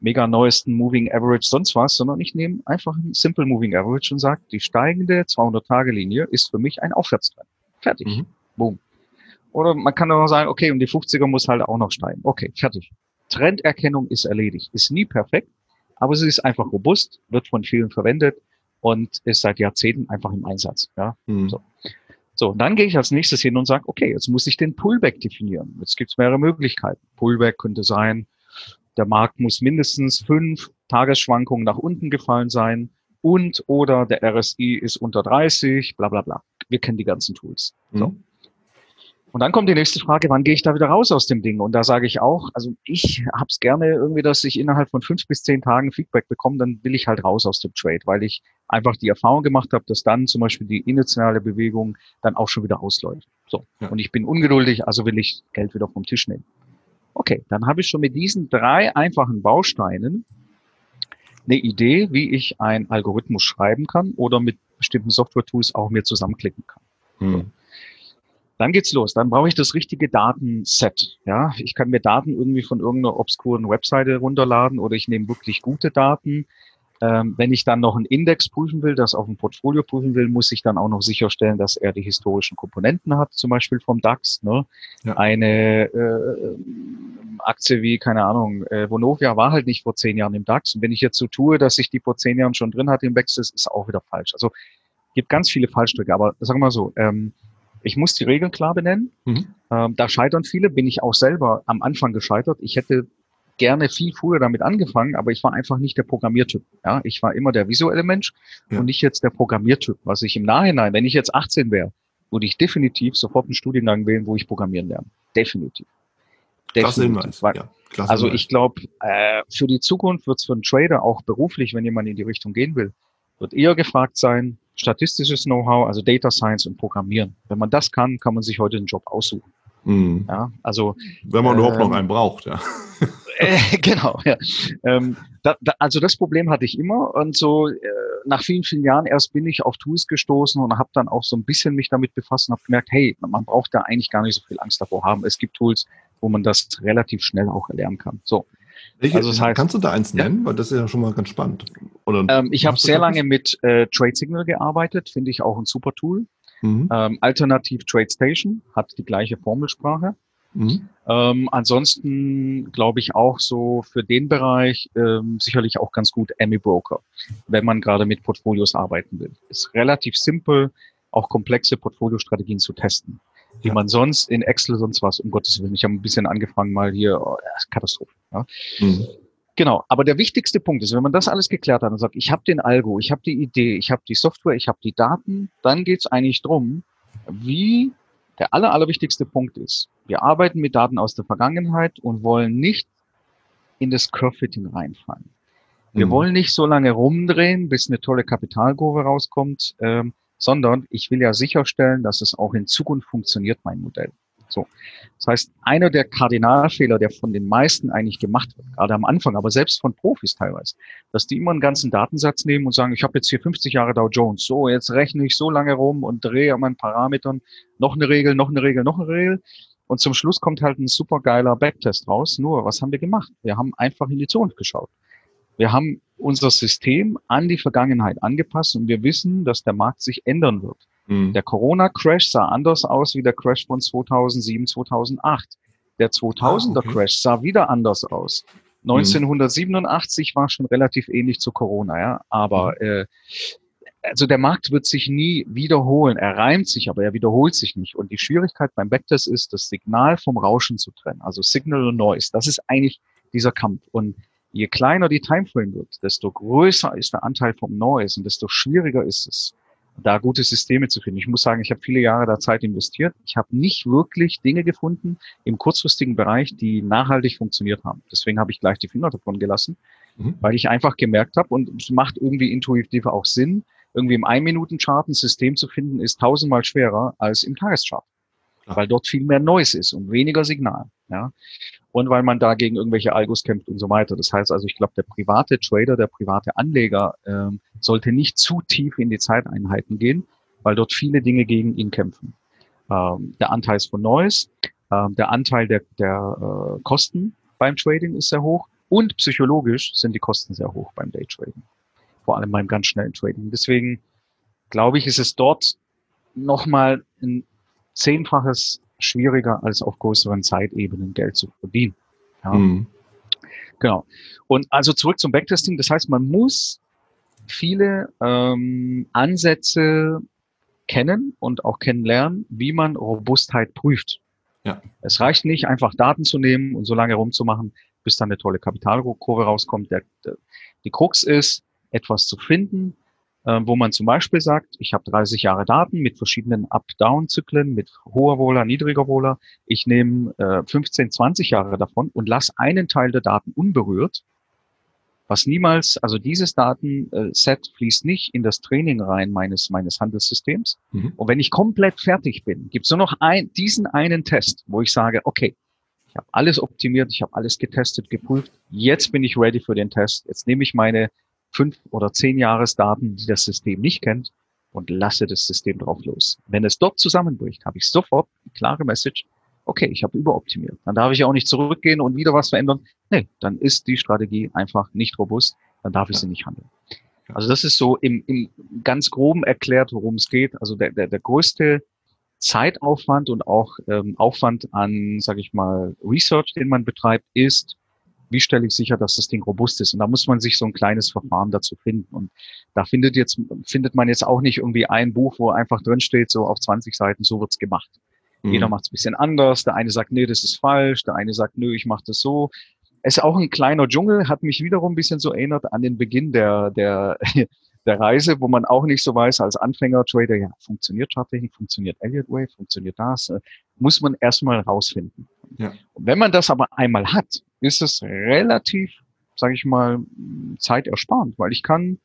mega neuesten Moving Average sonst was, sondern ich nehme einfach ein Simple Moving Average und sage, die steigende 200-Tage-Linie ist für mich ein Aufwärtstrend. Fertig. Mhm. Boom. Oder man kann auch sagen, okay, und die 50er muss halt auch noch steigen. Okay, fertig. Trenderkennung ist erledigt. Ist nie perfekt, aber es ist einfach robust, wird von vielen verwendet und ist seit Jahrzehnten einfach im Einsatz. Ja? Mhm. So. so, dann gehe ich als nächstes hin und sage, okay, jetzt muss ich den Pullback definieren. Jetzt gibt es mehrere Möglichkeiten. Pullback könnte sein, der Markt muss mindestens fünf Tagesschwankungen nach unten gefallen sein und oder der RSI ist unter 30, bla bla bla. Wir kennen die ganzen Tools. Mhm. So. Und dann kommt die nächste Frage, wann gehe ich da wieder raus aus dem Ding? Und da sage ich auch, also ich habe es gerne irgendwie, dass ich innerhalb von fünf bis zehn Tagen Feedback bekomme, dann will ich halt raus aus dem Trade, weil ich einfach die Erfahrung gemacht habe, dass dann zum Beispiel die initiale Bewegung dann auch schon wieder ausläuft. So. Ja. Und ich bin ungeduldig, also will ich Geld wieder vom Tisch nehmen. Okay, dann habe ich schon mit diesen drei einfachen Bausteinen eine Idee, wie ich einen Algorithmus schreiben kann oder mit bestimmten Software-Tools auch mir zusammenklicken kann. Hm. Dann geht's los. Dann brauche ich das richtige Datenset. Ja, ich kann mir Daten irgendwie von irgendeiner obskuren Webseite runterladen oder ich nehme wirklich gute Daten. Ähm, wenn ich dann noch einen Index prüfen will, das auf ein Portfolio prüfen will, muss ich dann auch noch sicherstellen, dass er die historischen Komponenten hat, zum Beispiel vom DAX. Ne? Ja. Eine äh, Aktie wie, keine Ahnung, äh, Vonovia war halt nicht vor zehn Jahren im DAX. Und wenn ich jetzt so tue, dass ich die vor zehn Jahren schon drin hatte im ist, ist auch wieder falsch. Also gibt ganz viele Fallstricke, aber sagen wir mal so, ähm, ich muss die Regeln klar benennen. Mhm. Ähm, da scheitern viele, bin ich auch selber am Anfang gescheitert. Ich hätte gerne viel früher damit angefangen, aber ich war einfach nicht der Programmiertyp. Ja, ich war immer der visuelle Mensch ja. und nicht jetzt der Programmiertyp. Was ich im Nachhinein, wenn ich jetzt 18 wäre, würde ich definitiv sofort einen Studiengang wählen, wo ich programmieren lerne. Definitiv. Definitiv. Weil, ja, also ich glaube, äh, für die Zukunft wird es für einen Trader auch beruflich, wenn jemand in die Richtung gehen will, wird eher gefragt sein, statistisches Know-how, also Data Science und Programmieren. Wenn man das kann, kann man sich heute einen Job aussuchen. Mhm. Ja, also wenn man äh, überhaupt noch ähm, einen braucht, ja. [LAUGHS] Äh, genau, ja. Ähm, da, da, also das Problem hatte ich immer und so äh, nach vielen, vielen Jahren erst bin ich auf Tools gestoßen und habe dann auch so ein bisschen mich damit befasst und habe gemerkt, hey, man braucht da eigentlich gar nicht so viel Angst davor haben. Es gibt Tools, wo man das relativ schnell auch erlernen kann. So. Welche, also das heißt, kannst du da eins nennen? Ja. Weil das ist ja schon mal ganz spannend. Oder ähm, ich habe sehr lange mit äh, Trade Signal gearbeitet, finde ich auch ein super Tool. Mhm. Ähm, alternativ Trade Station hat die gleiche Formelsprache. Mhm. Ähm, ansonsten glaube ich auch so für den Bereich ähm, sicherlich auch ganz gut Emmy Broker, wenn man gerade mit Portfolios arbeiten will. Ist relativ simpel, auch komplexe Portfoliostrategien zu testen die man sonst in Excel sonst was, um Gottes Willen. Ich habe ein bisschen angefangen mal hier, oh, Katastrophe. Ja. Mhm. Genau, aber der wichtigste Punkt ist, wenn man das alles geklärt hat und sagt, ich habe den Algo, ich habe die Idee, ich habe die Software, ich habe die Daten, dann geht es eigentlich drum, wie der aller, allerwichtigste Punkt ist. Wir arbeiten mit Daten aus der Vergangenheit und wollen nicht in das Curve-Fitting reinfallen. Wir mhm. wollen nicht so lange rumdrehen, bis eine tolle Kapitalkurve rauskommt. Ähm, sondern ich will ja sicherstellen, dass es auch in Zukunft funktioniert, mein Modell. So. Das heißt, einer der Kardinalfehler, der von den meisten eigentlich gemacht wird, gerade am Anfang, aber selbst von Profis teilweise, dass die immer einen ganzen Datensatz nehmen und sagen, ich habe jetzt hier 50 Jahre Dow Jones, so, jetzt rechne ich so lange rum und drehe an meinen Parametern noch eine Regel, noch eine Regel, noch eine Regel. Und zum Schluss kommt halt ein super geiler Backtest raus. Nur, was haben wir gemacht? Wir haben einfach in die Zukunft geschaut. Wir haben unser System an die Vergangenheit angepasst und wir wissen, dass der Markt sich ändern wird. Mhm. Der Corona-Crash sah anders aus wie der Crash von 2007, 2008. Der 2000er ah, okay. Sah wieder anders aus. 1987 mhm. war schon relativ ähnlich zu Corona, ja. Aber mhm. äh, also der Markt wird sich nie wiederholen. Er reimt sich, aber er wiederholt sich nicht. Und die Schwierigkeit beim Backtest ist, das Signal vom Rauschen zu trennen. Also Signal und Noise. Das ist eigentlich dieser Kampf. Und je kleiner die Timeframe wird, desto größer ist der Anteil vom Noise und desto schwieriger ist es, da gute Systeme zu finden. Ich muss sagen, ich habe viele Jahre da Zeit investiert. Ich habe nicht wirklich Dinge gefunden im kurzfristigen Bereich, die nachhaltig funktioniert haben. Deswegen habe ich gleich die Finger davon gelassen, mhm. weil ich einfach gemerkt habe, und es macht irgendwie intuitiv auch Sinn, irgendwie im Ein-Minuten-Chart ein System zu finden, ist tausendmal schwerer als im Tageschart. Weil dort viel mehr Noise ist und weniger Signal. Ja und weil man da gegen irgendwelche Algos kämpft und so weiter. Das heißt also, ich glaube, der private Trader, der private Anleger ähm, sollte nicht zu tief in die Zeiteinheiten gehen, weil dort viele Dinge gegen ihn kämpfen. Ähm, der Anteil ist von Noise, ähm, der Anteil der, der äh, Kosten beim Trading ist sehr hoch und psychologisch sind die Kosten sehr hoch beim Daytrading. Vor allem beim ganz schnellen Trading. Deswegen glaube ich, ist es dort nochmal ein zehnfaches schwieriger, als auf größeren Zeitebenen Geld zu verdienen. Ja. Mhm. Genau. Und also zurück zum Backtesting. Das heißt, man muss viele ähm, Ansätze kennen und auch kennenlernen, wie man Robustheit prüft. Ja. Es reicht nicht, einfach Daten zu nehmen und so lange rumzumachen, bis dann eine tolle Kapitalkurve rauskommt. Der, der, die Krux ist, etwas zu finden, wo man zum Beispiel sagt, ich habe 30 Jahre Daten mit verschiedenen Up-Down-Zyklen, mit hoher Wohler, niedriger Wohler. Ich nehme äh, 15, 20 Jahre davon und lasse einen Teil der Daten unberührt, was niemals, also dieses Datenset fließt nicht in das Training rein meines, meines Handelssystems. Mhm. Und wenn ich komplett fertig bin, gibt es nur noch ein, diesen einen Test, wo ich sage, okay, ich habe alles optimiert, ich habe alles getestet, geprüft, jetzt bin ich ready für den Test. Jetzt nehme ich meine fünf oder zehn Jahresdaten, die das System nicht kennt, und lasse das System drauf los. Wenn es dort zusammenbricht, habe ich sofort eine klare Message, okay, ich habe überoptimiert. Dann darf ich auch nicht zurückgehen und wieder was verändern. Nee, dann ist die Strategie einfach nicht robust, dann darf ich sie nicht handeln. Also das ist so im, im ganz groben erklärt, worum es geht. Also der, der, der größte Zeitaufwand und auch ähm, Aufwand an, sage ich mal, Research, den man betreibt, ist wie stelle ich sicher, dass das Ding robust ist? Und da muss man sich so ein kleines Verfahren dazu finden. Und da findet jetzt, findet man jetzt auch nicht irgendwie ein Buch, wo einfach drin steht, so auf 20 Seiten, so wird's gemacht. Mhm. Jeder macht es ein bisschen anders. Der eine sagt, nee, das ist falsch. Der eine sagt, nö, ich mache das so. Es ist auch ein kleiner Dschungel, hat mich wiederum ein bisschen so erinnert an den Beginn der, der, [LAUGHS] der Reise, wo man auch nicht so weiß als Anfänger-Trader, ja, funktioniert Charttechnik, funktioniert Elliott Wave, funktioniert das, äh, muss man erstmal rausfinden. Ja. Und wenn man das aber einmal hat, ist es relativ, sage ich mal, zeitersparend, weil ich kann,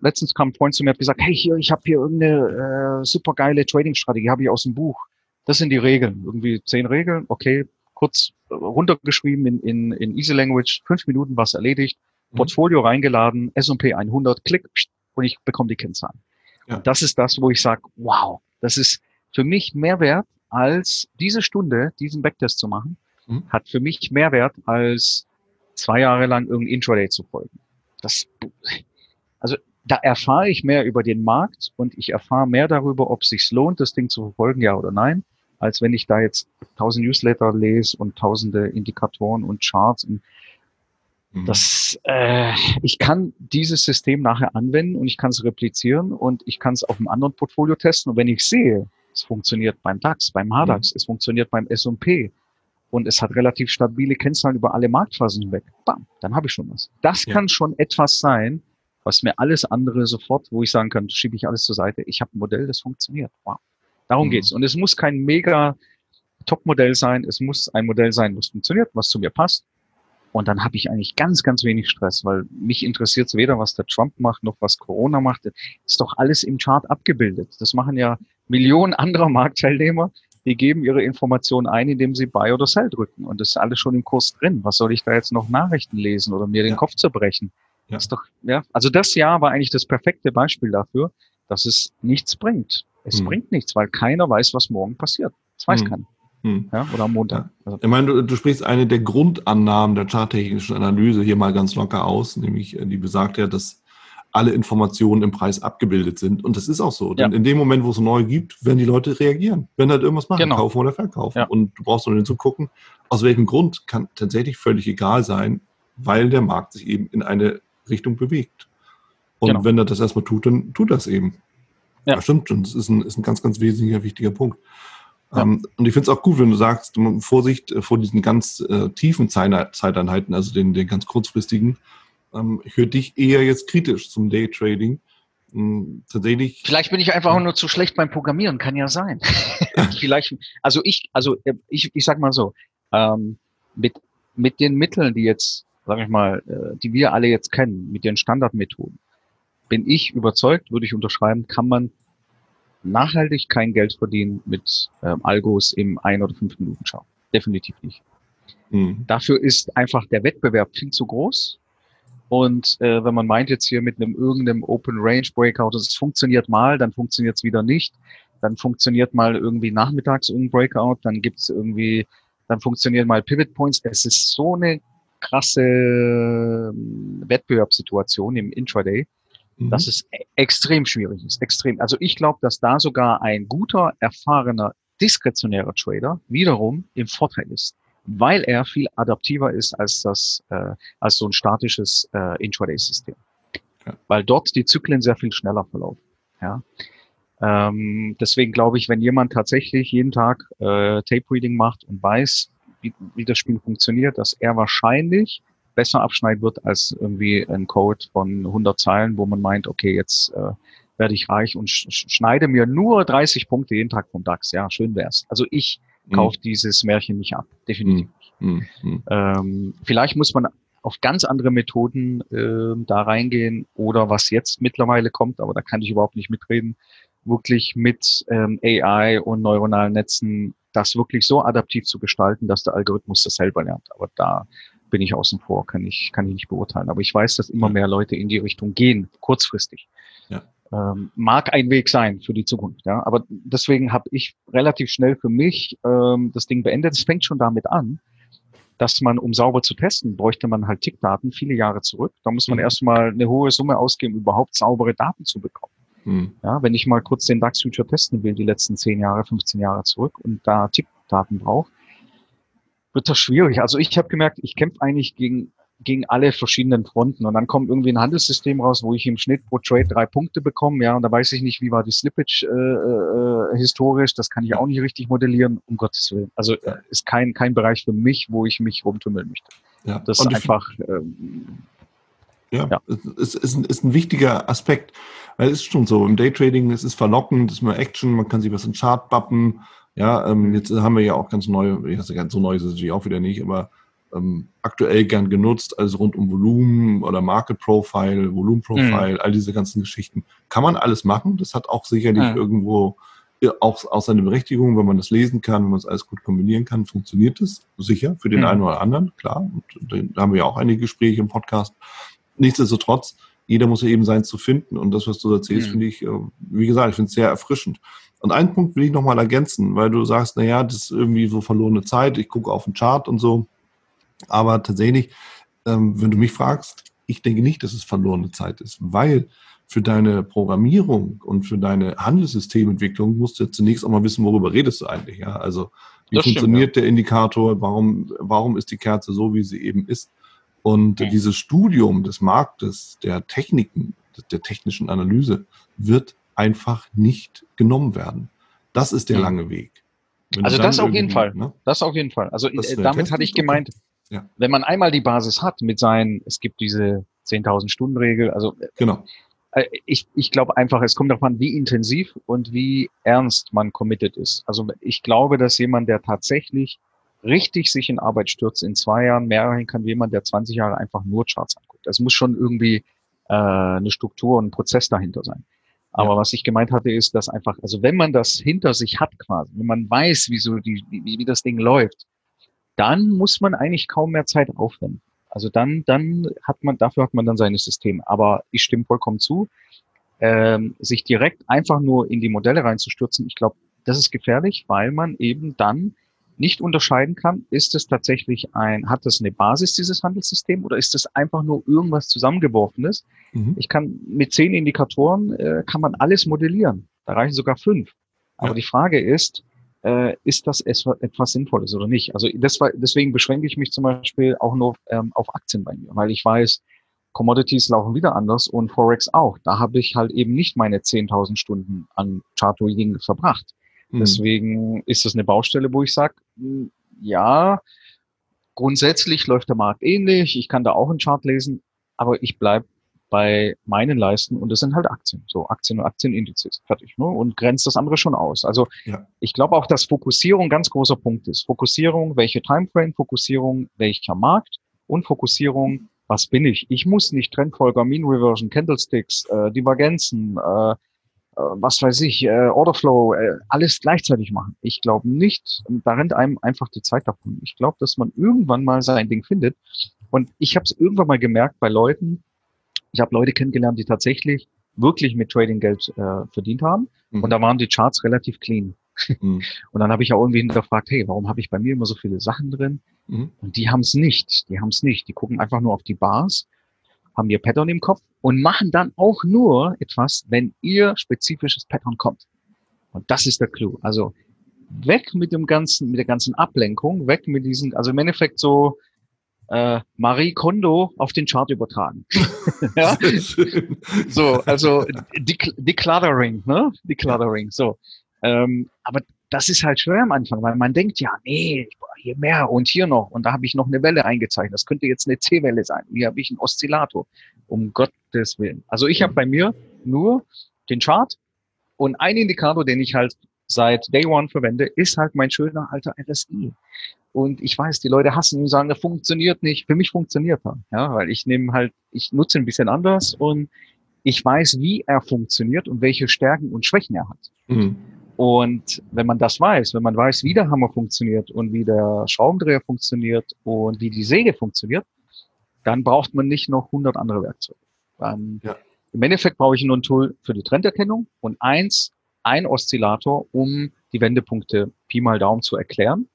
letztens kam ein Freund zu mir und hat gesagt, hey, hier, ich habe hier irgendeine äh, super geile Trading-Strategie, habe ich aus dem Buch. Das sind die Regeln, irgendwie zehn Regeln, okay, kurz runtergeschrieben in, in, in Easy Language, fünf Minuten was erledigt, mhm. Portfolio reingeladen, S&P 100, klick und ich bekomme die Kennzahlen. Ja. Und das ist das, wo ich sage, wow, das ist für mich mehr wert, als diese Stunde, diesen Backtest zu machen, mhm. hat für mich mehr Wert, als zwei Jahre lang irgendein Intraday zu folgen. Das, also da erfahre ich mehr über den Markt und ich erfahre mehr darüber, ob es sich lohnt, das Ding zu verfolgen, ja oder nein, als wenn ich da jetzt tausend Newsletter lese und tausende Indikatoren und Charts. Und mhm. das, äh, ich kann dieses System nachher anwenden und ich kann es replizieren und ich kann es auf einem anderen Portfolio testen. Und wenn ich sehe, es funktioniert beim DAX, beim HDAX, mhm. es funktioniert beim S&P, und es hat relativ stabile Kennzahlen über alle Marktphasen hinweg, bam, dann habe ich schon was. Das ja. kann schon etwas sein, was mir alles andere sofort, wo ich sagen kann, schiebe ich alles zur Seite. Ich habe ein Modell, das funktioniert. Wow. Darum mhm. geht's. Und es muss kein mega Top-Modell sein. Es muss ein Modell sein, was funktioniert, was zu mir passt. Und dann habe ich eigentlich ganz, ganz wenig Stress, weil mich interessiert es weder, was der Trump macht, noch was Corona macht. Ist doch alles im Chart abgebildet. Das machen ja Millionen anderer [LAUGHS] Marktteilnehmer die geben ihre Informationen ein, indem sie Buy oder Sell drücken. Und das ist alles schon im Kurs drin. Was soll ich da jetzt noch Nachrichten lesen oder mir den ja. Kopf zerbrechen? Ja. Das ist doch, ja. Also das Jahr war eigentlich das perfekte Beispiel dafür, dass es nichts bringt. Es hm. bringt nichts, weil keiner weiß, was morgen passiert. Das weiß hm. keiner. Hm. Ja, oder am Montag. Also. Ich meine, du, du, sprichst eine der Grundannahmen der charttechnischen Analyse hier mal ganz locker aus, nämlich äh, die besagt ja, dass alle Informationen im Preis abgebildet sind. Und das ist auch so. Denn ja. in dem Moment, wo es neu gibt, werden die Leute reagieren, werden halt irgendwas machen, genau. kaufen oder verkaufen. Ja. Und du brauchst nur hinzugucken, aus welchem Grund kann tatsächlich völlig egal sein, weil der Markt sich eben in eine Richtung bewegt. Und genau. wenn er das erstmal tut, dann tut das eben. Ja, ja stimmt. Und das ist ein, ist ein ganz, ganz wesentlicher, wichtiger Punkt. Ja. Ähm, und ich finde es auch gut, wenn du sagst, Vorsicht vor diesen ganz äh, tiefen Zeiteinheiten, also den, den ganz kurzfristigen, ich höre dich eher jetzt kritisch zum Daytrading. Hm, tatsächlich. Vielleicht bin ich einfach nur zu schlecht beim Programmieren, kann ja sein. [LAUGHS] Vielleicht, also ich, also äh, ich, ich sag mal so, ähm, mit, mit den Mitteln, die jetzt, sag ich mal, äh, die wir alle jetzt kennen, mit den Standardmethoden, bin ich überzeugt, würde ich unterschreiben, kann man nachhaltig kein Geld verdienen mit ähm, Algos im ein oder fünf Minuten Schau. Definitiv nicht. Mhm. Dafür ist einfach der Wettbewerb viel zu groß. Und äh, wenn man meint jetzt hier mit einem irgendeinem Open Range Breakout, es funktioniert mal, dann funktioniert es wieder nicht. Dann funktioniert mal irgendwie nachmittags irgendein Breakout, dann gibt es irgendwie, dann funktionieren mal Pivot Points. Es ist so eine krasse ähm, Wettbewerbssituation im Intraday, mhm. dass es e-, extrem schwierig ist. Extrem. Also ich glaube, dass da sogar ein guter, erfahrener, diskretionärer Trader wiederum im Vorteil ist weil er viel adaptiver ist als das, äh, als so ein statisches äh, Intraday-System. Ja. Weil dort die Zyklen sehr viel schneller verlaufen. Ja. Ähm, deswegen glaube ich, wenn jemand tatsächlich jeden Tag äh, Tape-Reading macht und weiß, wie, wie das Spiel funktioniert, dass er wahrscheinlich besser abschneiden wird als irgendwie ein Code von 100 Zeilen, wo man meint, okay, jetzt äh, werde ich reich und sch schneide mir nur 30 Punkte jeden Tag vom DAX. Ja, schön wär's. Also ich mhm. kauft dieses Märchen nicht ab. Definitiv. Mhm. Mhm. Ähm, vielleicht muss man auf ganz andere Methoden äh, da reingehen oder was jetzt mittlerweile kommt, aber da kann ich überhaupt nicht mitreden, wirklich mit ähm, AI und neuronalen Netzen das wirklich so adaptiv zu gestalten, dass der Algorithmus das selber lernt. Aber da bin ich außen vor, kann ich, kann ich nicht beurteilen. Aber ich weiß, dass immer mehr Leute in die Richtung gehen, kurzfristig. Ähm, mag ein Weg sein für die Zukunft. Ja, aber deswegen habe ich relativ schnell für mich ähm, das Ding beendet. Es fängt schon damit an, dass man, um sauber zu testen, bräuchte man halt Tickdaten viele Jahre zurück. Da muss man mhm. erstmal eine hohe Summe ausgeben, überhaupt saubere Daten zu bekommen. Mhm. Ja, wenn ich mal kurz den DAX Future testen will, die letzten 10 Jahre, 15 Jahre zurück und da Tickdaten brauche, wird das schwierig. Also ich habe gemerkt, ich kämpfe eigentlich gegen gegen alle verschiedenen Fronten. Und dann kommt irgendwie ein Handelssystem raus, wo ich im Schnitt pro Trade drei Punkte bekomme. Ja, und da weiß ich nicht, wie war die Slippage äh, äh, historisch. Das kann ich auch nicht richtig modellieren, um Gottes Willen. Also äh, ist kein, kein Bereich für mich, wo ich mich rumtümmeln möchte. Ja. Das ist einfach. Ähm, ja, ja. Es ist, ein, ist ein wichtiger Aspekt. Weil es ist schon so, im Daytrading, es ist verlockend, es ist mal Action, man kann sich was in Chart bappen. Ja, ähm, jetzt haben wir ja auch ganz neue, ich weiß ganz so neu ist es natürlich auch wieder nicht, aber ähm, aktuell gern genutzt, also rund um Volumen oder Market Profile, Volumen Profile, mhm. all diese ganzen Geschichten. Kann man alles machen. Das hat auch sicherlich mhm. irgendwo auch, auch seine Berechtigung, wenn man das lesen kann, wenn man es alles gut kombinieren kann, funktioniert es sicher für den mhm. einen oder anderen, klar. Und da haben wir ja auch einige Gespräche im Podcast. Nichtsdestotrotz, jeder muss ja eben sein zu finden. Und das, was du erzählst, mhm. finde ich, äh, wie gesagt, ich finde es sehr erfrischend. Und einen Punkt will ich nochmal ergänzen, weil du sagst, na ja, das ist irgendwie so verlorene Zeit, ich gucke auf den Chart und so. Aber tatsächlich, ähm, wenn du mich fragst, ich denke nicht, dass es verlorene Zeit ist, weil für deine Programmierung und für deine Handelssystementwicklung musst du zunächst auch mal wissen, worüber redest du eigentlich. Ja? Also wie das funktioniert stimmt, ja. der Indikator, warum, warum ist die Kerze so, wie sie eben ist. Und ja. dieses Studium des Marktes, der Techniken, der technischen Analyse wird einfach nicht genommen werden. Das ist der ja. lange Weg. Wenn also das auf jeden Fall. Ne? Das auf jeden Fall. Also äh, damit hatte ich gemeint, ja. Wenn man einmal die Basis hat mit seinen, es gibt diese 10.000 Stunden Regel, also genau. Äh, ich, ich glaube einfach, es kommt darauf an, wie intensiv und wie ernst man committed ist. Also ich glaube, dass jemand, der tatsächlich richtig sich in Arbeit stürzt, in zwei Jahren mehr hin kann, wie jemand, der 20 Jahre einfach nur Charts anguckt. Es muss schon irgendwie äh, eine Struktur und ein Prozess dahinter sein. Aber ja. was ich gemeint hatte, ist, dass einfach, also wenn man das hinter sich hat quasi, wenn man weiß, wie so die, wie, wie das Ding läuft, dann muss man eigentlich kaum mehr Zeit aufwenden. Also dann, dann hat man, dafür hat man dann seine Systeme. Aber ich stimme vollkommen zu, ähm, sich direkt einfach nur in die Modelle reinzustürzen, ich glaube, das ist gefährlich, weil man eben dann nicht unterscheiden kann, ist es tatsächlich ein, hat das eine Basis, dieses Handelssystem, oder ist es einfach nur irgendwas zusammengeworfenes? Mhm. Ich kann mit zehn Indikatoren, äh, kann man alles modellieren. Da reichen sogar fünf. Aber ja. die Frage ist, äh, ist das etwas Sinnvolles oder nicht? Also das war, deswegen beschränke ich mich zum Beispiel auch nur ähm, auf Aktien bei mir, weil ich weiß, Commodities laufen wieder anders und Forex auch. Da habe ich halt eben nicht meine 10.000 Stunden an Chart-Reading verbracht. Mhm. Deswegen ist das eine Baustelle, wo ich sage, hm, ja, grundsätzlich läuft der Markt ähnlich, ich kann da auch einen Chart lesen, aber ich bleib bei meinen Leisten und das sind halt Aktien, so Aktien und Aktienindizes, fertig, ne? und grenzt das andere schon aus. Also ja. ich glaube auch, dass Fokussierung ganz großer Punkt ist. Fokussierung, welche Timeframe, Fokussierung, welcher Markt und Fokussierung, was bin ich? Ich muss nicht Trendfolger, Mean Reversion, Candlesticks, äh, Divergenzen, äh, äh, was weiß ich, äh, Orderflow, äh, alles gleichzeitig machen. Ich glaube nicht, da rennt einem einfach die Zeit davon. Ich glaube, dass man irgendwann mal sein Ding findet. Und ich habe es irgendwann mal gemerkt bei Leuten, ich habe Leute kennengelernt, die tatsächlich wirklich mit Trading Geld äh, verdient haben. Mhm. Und da waren die Charts relativ clean. Mhm. [LAUGHS] Und dann habe ich auch irgendwie hinterfragt, hey, warum habe ich bei mir immer so viele Sachen drin? Mhm. Und die haben es nicht. Die haben es nicht. Die gucken einfach nur auf die Bars haben ihr Pattern im Kopf und machen dann auch nur etwas, wenn ihr spezifisches Pattern kommt. Und das ist der Clou. Also weg mit dem ganzen, mit der ganzen Ablenkung, weg mit diesen, also im Endeffekt so äh, Marie Kondo auf den Chart übertragen. [LAUGHS] ja? So, also Decluttering, ne? Decluttering, so. Ähm, aber das ist halt schwer am Anfang, weil man denkt, ja, nee, hier mehr und hier noch und da habe ich noch eine Welle eingezeichnet. Das könnte jetzt eine C-Welle sein. Hier habe ich einen Oszillator. Um Gottes Willen. Also ich habe bei mir nur den Chart und ein Indikator, den ich halt seit Day One verwende, ist halt mein schöner alter RSI. Und ich weiß, die Leute hassen und sagen, der funktioniert nicht. Für mich funktioniert er, ja, weil ich nehme halt, ich nutze ihn ein bisschen anders und ich weiß, wie er funktioniert und welche Stärken und Schwächen er hat. Mhm. Und wenn man das weiß, wenn man weiß, wie der Hammer funktioniert und wie der Schraubendreher funktioniert und wie die Säge funktioniert, dann braucht man nicht noch 100 andere Werkzeuge. Ähm, ja. Im Endeffekt brauche ich nur ein Tool für die Trenderkennung und eins, ein Oszillator, um die Wendepunkte Pi mal Daumen zu erklären.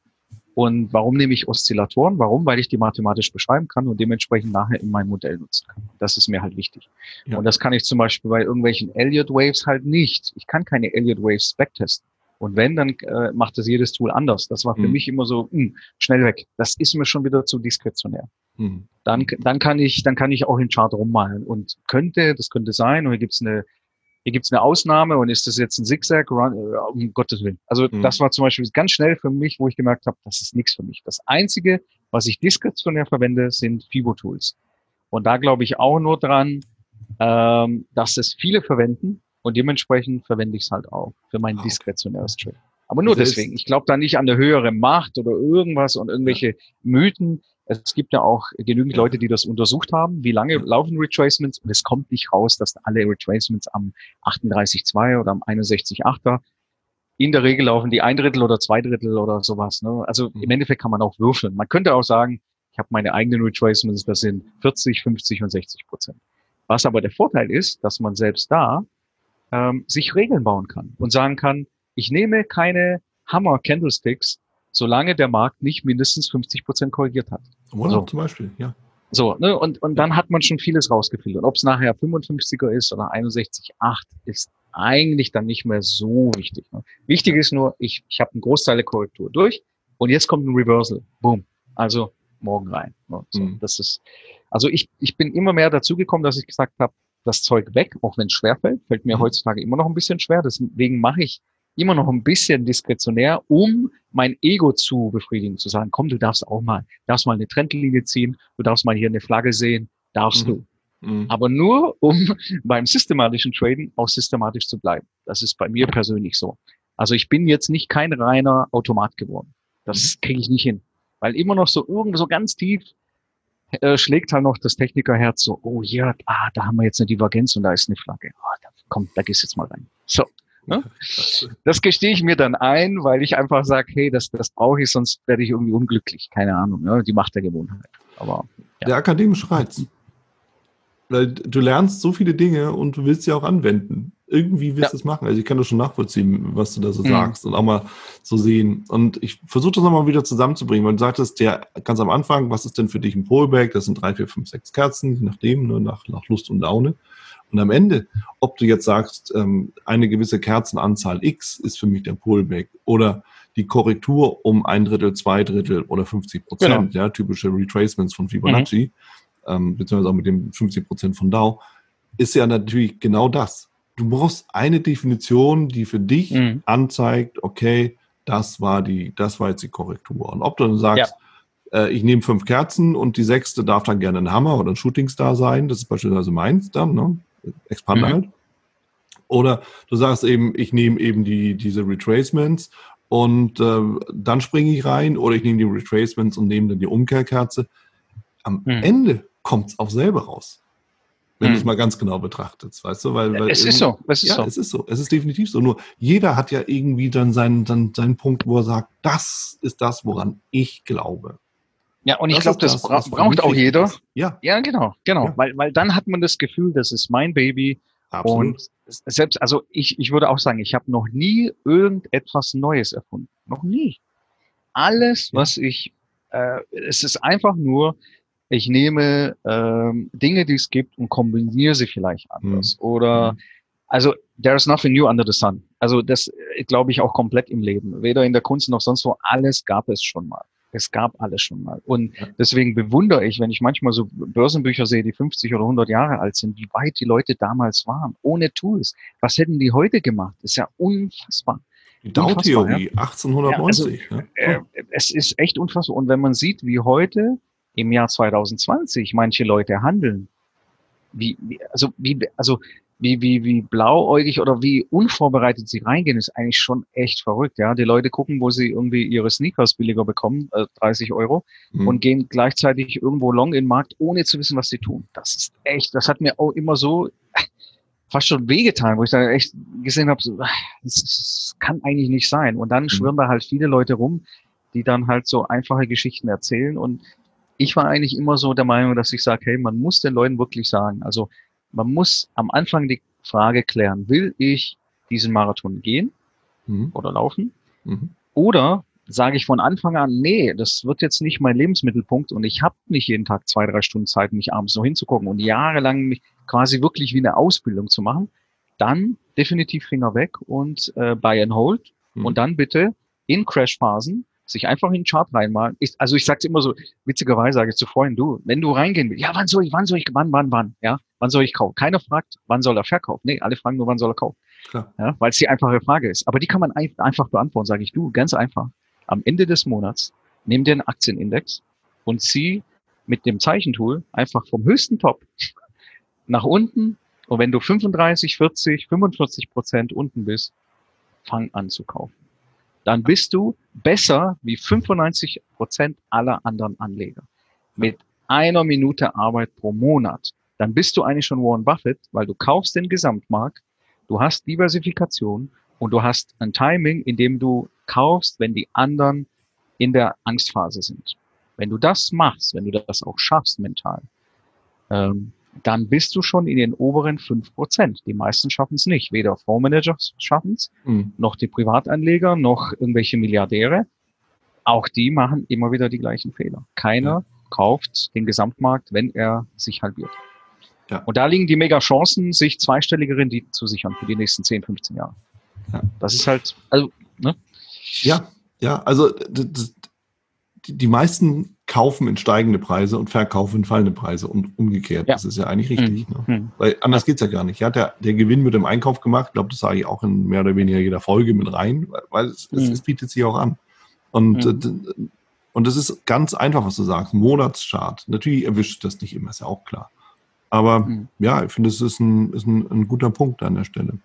Und warum nehme ich Oszillatoren? Warum? Weil ich die mathematisch beschreiben kann und dementsprechend nachher in meinem Modell nutzen kann. Das ist mir halt wichtig. Ja. Und das kann ich zum Beispiel bei irgendwelchen Elliott Waves halt nicht. Ich kann keine Elliott Waves backtesten. Und wenn, dann äh, macht das jedes Tool anders. Das war für mhm. mich immer so, mh, hm, schnell weg. Das ist mir schon wieder zu diskretionär. Mhm. Dann, dann kann ich, dann kann ich auch in Chart rummalen und könnte, das könnte sein, oder gibt es eine hier gibt's eine Ausnahme und ist das jetzt ein Zigzag? Run, äh, um Gottes Willen. Also mhm. das war zum Beispiel ganz schnell für mich, wo ich gemerkt habe, das ist nichts für mich. Das Einzige, was ich diskretionär verwende, sind FIBO-Tools. Und da glaube ich auch nur dran, ähm, dass es viele verwenden und dementsprechend verwende ich es halt auch für mein diskretionäres Trade. Aber nur deswegen. Ich glaube da nicht an eine höhere Macht oder irgendwas und irgendwelche Mythen. Es gibt ja auch genügend. Leute, die das untersucht haben, wie lange laufen Retracements und es kommt nicht raus, dass alle Retracements am 38.2 oder am 61.8er in der Regel laufen die ein Drittel oder zwei Drittel oder sowas. Ne? Also mhm. im Endeffekt kann man auch würfeln. Man könnte auch sagen, ich habe meine eigenen Retracements, das sind 40, 50 und 60 Prozent. Was aber der Vorteil ist, dass man selbst da ähm, sich Regeln bauen kann und sagen kann, ich nehme keine Hammer Candlesticks, solange der Markt nicht mindestens 50 Prozent korrigiert hat. Oder so. zum Beispiel, ja. So, ne, und, und dann hat man schon vieles rausgefiltert. Ob es nachher 55er ist oder 61,8 ist eigentlich dann nicht mehr so wichtig. Ne? Wichtig ist nur, ich, ich habe einen Großteil der Korrektur durch und jetzt kommt ein Reversal. Boom. Also morgen rein. Ne? So, mhm. Das ist, also ich, ich bin immer mehr dazu gekommen, dass ich gesagt habe, das Zeug weg, auch wenn es schwerfällt, fällt mir mhm. heutzutage immer noch ein bisschen schwer. Deswegen mache ich immer noch ein bisschen diskretionär, um mein Ego zu befriedigen, zu sagen, komm, du darfst auch mal, darfst mal eine Trendlinie ziehen, du darfst mal hier eine Flagge sehen, darfst mhm. du. Mhm. Aber nur, um [LAUGHS] beim systematischen Traden auch systematisch zu bleiben. Das ist bei mir persönlich so. Also ich bin jetzt nicht kein reiner Automat geworden. Das mhm. kriege ich nicht hin. Weil immer noch so irgendwo so ganz tief äh, schlägt halt noch das Technikerherz so, oh ja, ah, da haben wir jetzt eine Divergenz und da ist eine Flagge. Oh, da, komm, da gehst jetzt mal rein. So, Ne? Das gestehe ich mir dann ein, weil ich einfach sage, hey, das, das brauche ich, sonst werde ich irgendwie unglücklich. Keine Ahnung, ne? die Macht der Gewohnheit. Aber ja. Der akademische Reiz. Weil du lernst so viele Dinge und du willst sie auch anwenden. Irgendwie willst du es machen. Also ich kann das schon nachvollziehen, was du da so mhm. sagst und auch mal so sehen. Und ich versuche das nochmal wieder zusammenzubringen, weil du sagtest ja ganz am Anfang, was ist denn für dich ein Polback? Das sind drei, vier, fünf, sechs Kerzen, je nachdem, ne, nach, nach Lust und Laune. Und am Ende, ob du jetzt sagst, ähm, eine gewisse Kerzenanzahl X ist für mich der Pullback oder die Korrektur um ein Drittel, zwei Drittel oder 50 Prozent, genau. ja, typische Retracements von Fibonacci, mhm. ähm, beziehungsweise auch mit dem 50 Prozent von Dow, ist ja natürlich genau das. Du brauchst eine Definition, die für dich mhm. anzeigt, okay, das war die, das war jetzt die Korrektur. Und ob du dann sagst, ja. äh, ich nehme fünf Kerzen und die sechste darf dann gerne ein Hammer oder ein Shootingstar sein, das ist beispielsweise meins dann, ne? Expander mhm. halt. Oder du sagst eben, ich nehme eben die, diese Retracements und äh, dann springe ich rein oder ich nehme die Retracements und nehme dann die Umkehrkerze. Am mhm. Ende kommt es auch selber raus. Wenn mhm. du es mal ganz genau betrachtest, weißt du? Weil, weil es ist so, es ist ja, so. Es ist so, es ist definitiv so. Nur jeder hat ja irgendwie dann seinen, dann seinen Punkt, wo er sagt, das ist das, woran ich glaube. Ja, und ich glaube, das, bra braucht auch jeder. Ist. Ja. Ja, genau, genau. Ja. Weil, weil dann hat man das Gefühl, das ist mein Baby. Absolut. Und selbst, also ich, ich würde auch sagen, ich habe noch nie irgendetwas Neues erfunden. Noch nie. Alles, was ich, äh, es ist einfach nur, ich nehme ähm, Dinge, die es gibt und kombiniere sie vielleicht anders. Mhm. Oder mhm. also there's nothing new under the sun. Also das äh, glaube ich auch komplett im Leben. Weder in der Kunst noch sonst wo. Alles gab es schon mal. Es gab alles schon mal. Und deswegen bewundere ich, wenn ich manchmal so Börsenbücher sehe, die 50 oder 100 Jahre alt sind, wie weit die Leute damals waren, ohne Tools. Was hätten die heute gemacht? Das ist ja unfassbar. Die Dow-Theorie, ja? 1890. Ja, also, ja. Äh, es ist echt unfassbar. Und wenn man sieht, wie heute im Jahr 2020 manche Leute handeln, wie, also, wie, also wie, wie, wie blauäugig oder wie unvorbereitet sie reingehen, ist eigentlich schon echt verrückt. Ja, die Leute gucken, wo sie irgendwie ihre Sneakers billiger bekommen, äh, 30 Euro, mhm. und gehen gleichzeitig irgendwo long in den Markt, ohne zu wissen, was sie tun. Das ist echt, das hat mir auch immer so [LAUGHS] fast schon wehgetan, wo ich da echt gesehen habe, so, das, das kann eigentlich nicht sein. Und dann mhm. schwirren da halt viele Leute rum, die dann halt so einfache Geschichten erzählen. Und ich war eigentlich immer so der Meinung, dass ich sage, hey, man muss den Leuten wirklich sagen, also man muss am Anfang die Frage klären, will ich diesen Marathon gehen mhm. oder laufen? Mhm. Oder sage ich von Anfang an, nee, das wird jetzt nicht mein Lebensmittelpunkt und ich habe nicht jeden Tag zwei, drei Stunden Zeit, mich abends noch hinzugucken und jahrelang mich quasi wirklich wie eine Ausbildung zu machen, dann definitiv Finger weg und äh, Buy and Hold mhm. und dann bitte in Crashphasen sich einfach in den Chart reinmalen. Ich, also ich sage immer so, witzigerweise sage ich zu Freunden, du, wenn du reingehen willst, ja, wann soll ich, wann soll ich, wann, wann, wann, ja, wann soll ich kaufen? Keiner fragt, wann soll er verkaufen? Nee, alle fragen nur, wann soll er kaufen? Klar. Ja, weil es die einfache Frage ist. Aber die kann man ein, einfach beantworten, sage ich, du, ganz einfach. Am Ende des Monats nimm dir einen Aktienindex und zieh mit dem Zeichentool einfach vom höchsten Top [LAUGHS] nach unten und wenn du 35, 40, 45 Prozent unten bist, fang an zu kaufen dann bist du besser wie 95 Prozent aller anderen Anleger. Mit einer Minute Arbeit pro Monat. Dann bist du eigentlich schon Warren Buffett, weil du kaufst den Gesamtmarkt, du hast Diversifikation und du hast ein Timing, in dem du kaufst, wenn die anderen in der Angstphase sind. Wenn du das machst, wenn du das auch schaffst mental, ähm, dann bist du schon in den oberen fünf Prozent. Die meisten schaffen es nicht. Weder Fondsmanager schaffen es, mhm. noch die Privatanleger, noch irgendwelche Milliardäre. Auch die machen immer wieder die gleichen Fehler. Keiner ja. kauft den Gesamtmarkt, wenn er sich halbiert. Ja. Und da liegen die mega Chancen, sich zweistellige Renditen zu sichern für die nächsten 10, 15 Jahre. Ja. Das ist halt, also, ne? Ja, ja, also die, die meisten kaufen in steigende Preise und verkaufen in fallende Preise und umgekehrt. Ja. Das ist ja eigentlich richtig. Mhm. Ne? Mhm. Weil anders geht's ja gar nicht. Ja, der, der Gewinn wird im Einkauf gemacht. Ich glaube, das sage ich auch in mehr oder weniger jeder Folge mit rein, weil es, mhm. es, es bietet sich auch an. Und, mhm. und das ist ganz einfach, was du sagst. Monatschart. Natürlich erwischt das nicht immer, ist ja auch klar. Aber mhm. ja, ich finde, es ist, ein, ist ein, ein guter Punkt an der Stelle.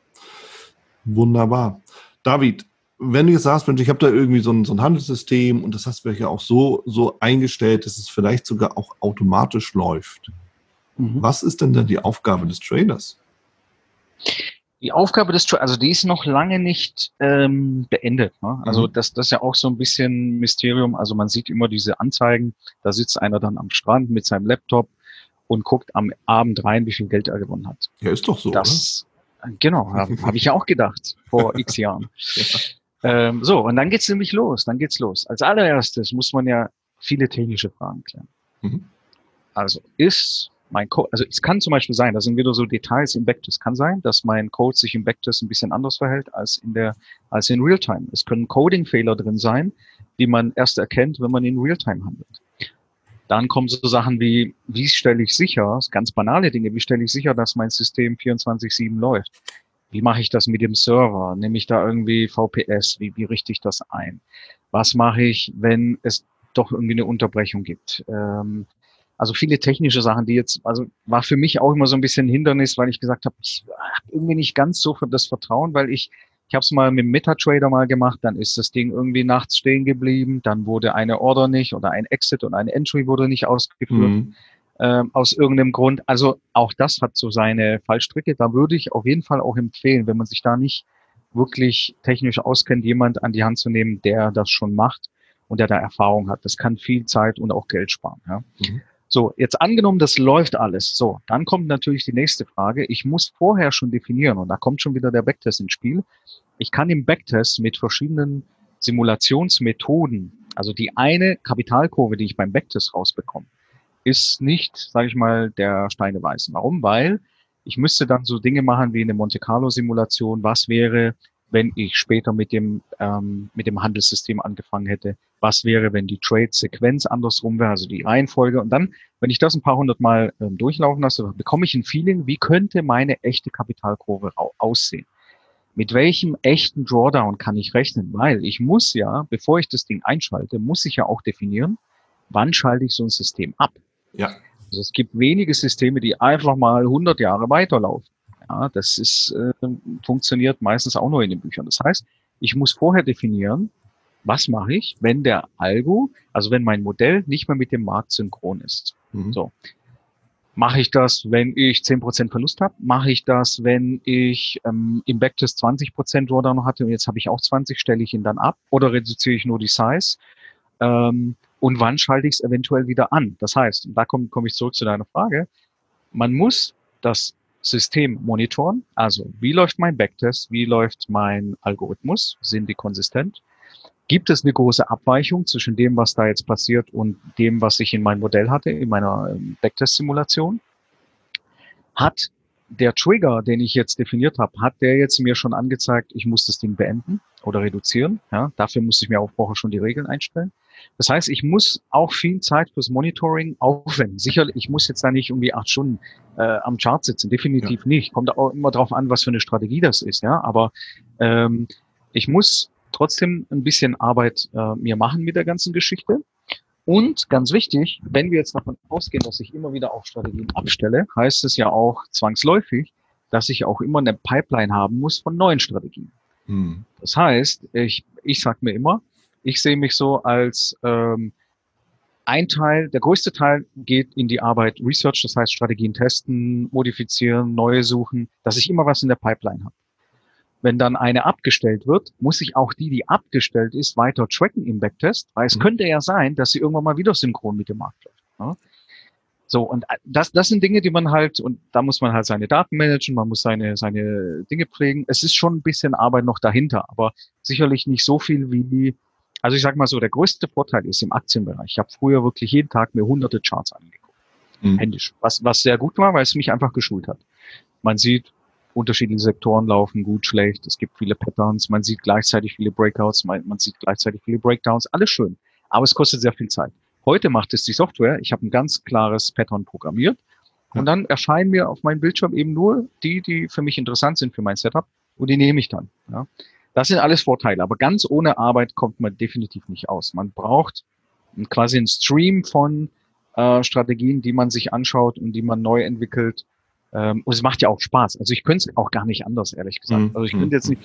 Wunderbar. David, wenn du jetzt sagst, Mensch, ich habe da irgendwie so ein, so ein Handelssystem und das hast du ja auch so, so eingestellt, dass es vielleicht sogar auch automatisch läuft. Mhm. Was ist denn dann die Aufgabe des Traders? Die Aufgabe des Traders, also die ist noch lange nicht ähm, beendet. Ne? Also mhm. das, das ist ja auch so ein bisschen Mysterium. Also man sieht immer diese Anzeigen, da sitzt einer dann am Strand mit seinem Laptop und guckt am Abend rein, wie viel Geld er gewonnen hat. Ja, ist doch so. Das, Genau, habe [LAUGHS] hab ich ja auch gedacht vor x Jahren. ja. ähm, so, und dann geht's nämlich los, dann geht's los. Als allererstes muss man ja viele technische Fragen klären. Mhm. Also ist mein Code, also es kann zum Beispiel sein, das sind wieder so Details im Backtest, kann sein, dass mein Code sich im Backtest ein bisschen anders verhält als in der, als in Realtime. Es können Coding-Fehler drin sein, die man erst erkennt, wenn man in Realtime handelt. Dann kommen so Sachen wie, wie stelle ich sicher, ganz banale Dinge, wie stelle ich sicher, dass mein System 24-7 läuft? Wie mache ich das mit dem Server? Nehme ich da irgendwie VPS? Wie, wie richte ich das ein? Was mache ich, wenn es doch irgendwie eine Unterbrechung gibt? Ähm, also viele technische Sachen, die jetzt, also war für mich auch immer so ein bisschen ein Hindernis, weil ich gesagt habe, ich habe irgendwie nicht ganz so das Vertrauen, weil ich ich habe es mal mit dem MetaTrader mal gemacht, dann ist das Ding irgendwie nachts stehen geblieben, dann wurde eine Order nicht oder ein Exit und eine Entry wurde nicht ausgeführt. Mhm. Ähm, aus irgendeinem Grund. Also auch das hat so seine Fallstricke. Da würde ich auf jeden Fall auch empfehlen, wenn man sich da nicht wirklich technisch auskennt, jemand an die Hand zu nehmen, der das schon macht und der da Erfahrung hat. Das kann viel Zeit und auch Geld sparen. Ja. Mhm. So, jetzt angenommen, das läuft alles. So, dann kommt natürlich die nächste Frage. Ich muss vorher schon definieren, und da kommt schon wieder der Backtest ins Spiel. Ich kann im Backtest mit verschiedenen Simulationsmethoden, also die eine Kapitalkurve, die ich beim Backtest rausbekomme, ist nicht, sage ich mal, der Steine weißen. Warum? Weil ich müsste dann so Dinge machen wie eine Monte Carlo Simulation. Was wäre, wenn ich später mit dem, ähm, mit dem Handelssystem angefangen hätte? Was wäre, wenn die Trade-Sequenz andersrum wäre, also die Reihenfolge? Und dann, wenn ich das ein paar hundert Mal ähm, durchlaufen lasse, bekomme ich ein Feeling, wie könnte meine echte Kapitalkurve aussehen? Mit welchem echten Drawdown kann ich rechnen? Weil ich muss ja, bevor ich das Ding einschalte, muss ich ja auch definieren, wann schalte ich so ein System ab? Ja. Also es gibt wenige Systeme, die einfach mal 100 Jahre weiterlaufen. Ja, das ist, äh, funktioniert meistens auch nur in den Büchern. Das heißt, ich muss vorher definieren, was mache ich, wenn der Algo, also wenn mein Modell nicht mehr mit dem Markt synchron ist. Mhm. So. Mache ich das, wenn ich 10% Verlust habe? Mache ich das, wenn ich ähm, im Backtest 20% Drawdown hatte und jetzt habe ich auch 20%, stelle ich ihn dann ab oder reduziere ich nur die Size? Ähm, und wann schalte ich es eventuell wieder an? Das heißt, da komme komm ich zurück zu deiner Frage, man muss das System monitoren. Also wie läuft mein Backtest? Wie läuft mein Algorithmus? Sind die konsistent? Gibt es eine große Abweichung zwischen dem, was da jetzt passiert und dem, was ich in meinem Modell hatte, in meiner ähm, Backtest-Simulation? Hat der Trigger, den ich jetzt definiert habe, hat der jetzt mir schon angezeigt, ich muss das Ding beenden oder reduzieren? Ja, dafür muss ich mir auch vorher schon die Regeln einstellen. Das heißt, ich muss auch viel Zeit fürs Monitoring aufwenden. Sicherlich, ich muss jetzt da nicht irgendwie acht Stunden äh, am Chart sitzen, definitiv ja. nicht. Kommt auch immer darauf an, was für eine Strategie das ist, ja. Aber ähm, ich muss trotzdem ein bisschen Arbeit äh, mir machen mit der ganzen Geschichte. Und ganz wichtig, wenn wir jetzt davon ausgehen, dass ich immer wieder auch Strategien abstelle, heißt es ja auch zwangsläufig, dass ich auch immer eine Pipeline haben muss von neuen Strategien. Hm. Das heißt, ich, ich sage mir immer, ich sehe mich so als ähm, ein Teil, der größte Teil geht in die Arbeit Research, das heißt Strategien testen, modifizieren, neue suchen, dass ich immer was in der Pipeline habe. Wenn dann eine abgestellt wird, muss ich auch die, die abgestellt ist, weiter tracken im Backtest, weil es mhm. könnte ja sein, dass sie irgendwann mal wieder synchron mit dem Markt läuft. Ja? So, und das, das sind Dinge, die man halt, und da muss man halt seine Daten managen, man muss seine, seine Dinge pflegen. Es ist schon ein bisschen Arbeit noch dahinter, aber sicherlich nicht so viel wie also ich sage mal so, der größte Vorteil ist im Aktienbereich. Ich habe früher wirklich jeden Tag mir hunderte Charts angeguckt. Mhm. Händisch. Was, was sehr gut war, weil es mich einfach geschult hat. Man sieht, unterschiedliche Sektoren laufen gut, schlecht. Es gibt viele Patterns. Man sieht gleichzeitig viele Breakouts. Man, man sieht gleichzeitig viele Breakdowns. Alles schön. Aber es kostet sehr viel Zeit. Heute macht es die Software. Ich habe ein ganz klares Pattern programmiert. Und dann erscheinen mir auf meinem Bildschirm eben nur die, die für mich interessant sind für mein Setup. Und die nehme ich dann. Ja. Das sind alles Vorteile, aber ganz ohne Arbeit kommt man definitiv nicht aus. Man braucht quasi einen Stream von äh, Strategien, die man sich anschaut und die man neu entwickelt. Ähm, und es macht ja auch Spaß. Also ich könnte es auch gar nicht anders, ehrlich gesagt. Mhm. Also ich könnte jetzt nicht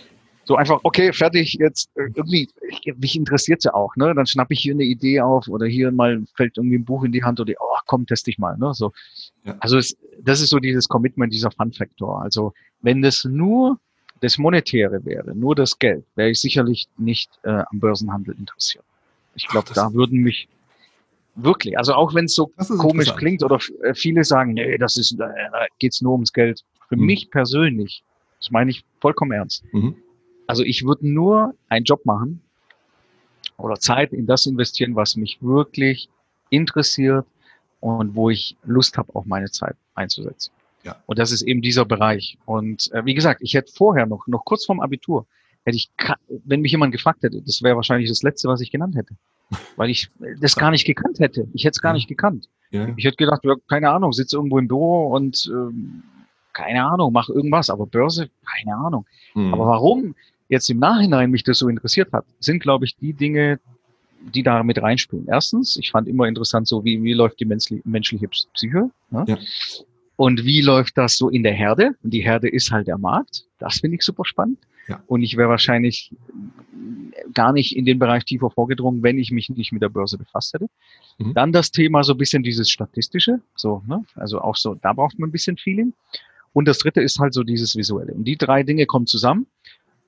so einfach, okay, fertig, jetzt äh, irgendwie, ich, mich interessiert ja auch, ne? Dann schnappe ich hier eine Idee auf oder hier mal fällt irgendwie ein Buch in die Hand oder oh, komm, teste ich mal, ne? So. Ja. Also es, das ist so dieses Commitment, dieser Fun-Faktor. Also wenn das nur das Monetäre wäre, nur das Geld, wäre ich sicherlich nicht äh, am Börsenhandel interessiert. Ich glaube, da würden mich wirklich, also auch wenn es so komisch klingt oder äh, viele sagen, nee, das ist, äh, da geht's nur ums Geld. Für hm. mich persönlich Das meine ich vollkommen ernst. Mhm. Also ich würde nur einen Job machen oder Zeit in das investieren, was mich wirklich interessiert und wo ich Lust habe, auch meine Zeit einzusetzen. Ja. Und das ist eben dieser Bereich. Und äh, wie gesagt, ich hätte vorher noch, noch kurz vorm Abitur, hätte ich, wenn mich jemand gefragt hätte, das wäre wahrscheinlich das Letzte, was ich genannt hätte. Weil ich das gar nicht gekannt hätte. Ich hätte es gar nicht gekannt. Ja. Ich hätte gedacht, ja, keine Ahnung, sitze irgendwo im Büro und ähm, keine Ahnung, mach irgendwas. Aber Börse, keine Ahnung. Mhm. Aber warum jetzt im Nachhinein mich das so interessiert hat, sind, glaube ich, die Dinge, die da mit reinspielen. Erstens, ich fand immer interessant, so wie, wie läuft die menschliche Psyche. Ne? Ja. Und wie läuft das so in der Herde? Und die Herde ist halt der Markt. Das finde ich super spannend. Ja. Und ich wäre wahrscheinlich gar nicht in den Bereich tiefer vorgedrungen, wenn ich mich nicht mit der Börse befasst hätte. Mhm. Dann das Thema so ein bisschen dieses Statistische, so, ne? also auch so, da braucht man ein bisschen Feeling. Und das dritte ist halt so dieses Visuelle. Und die drei Dinge kommen zusammen.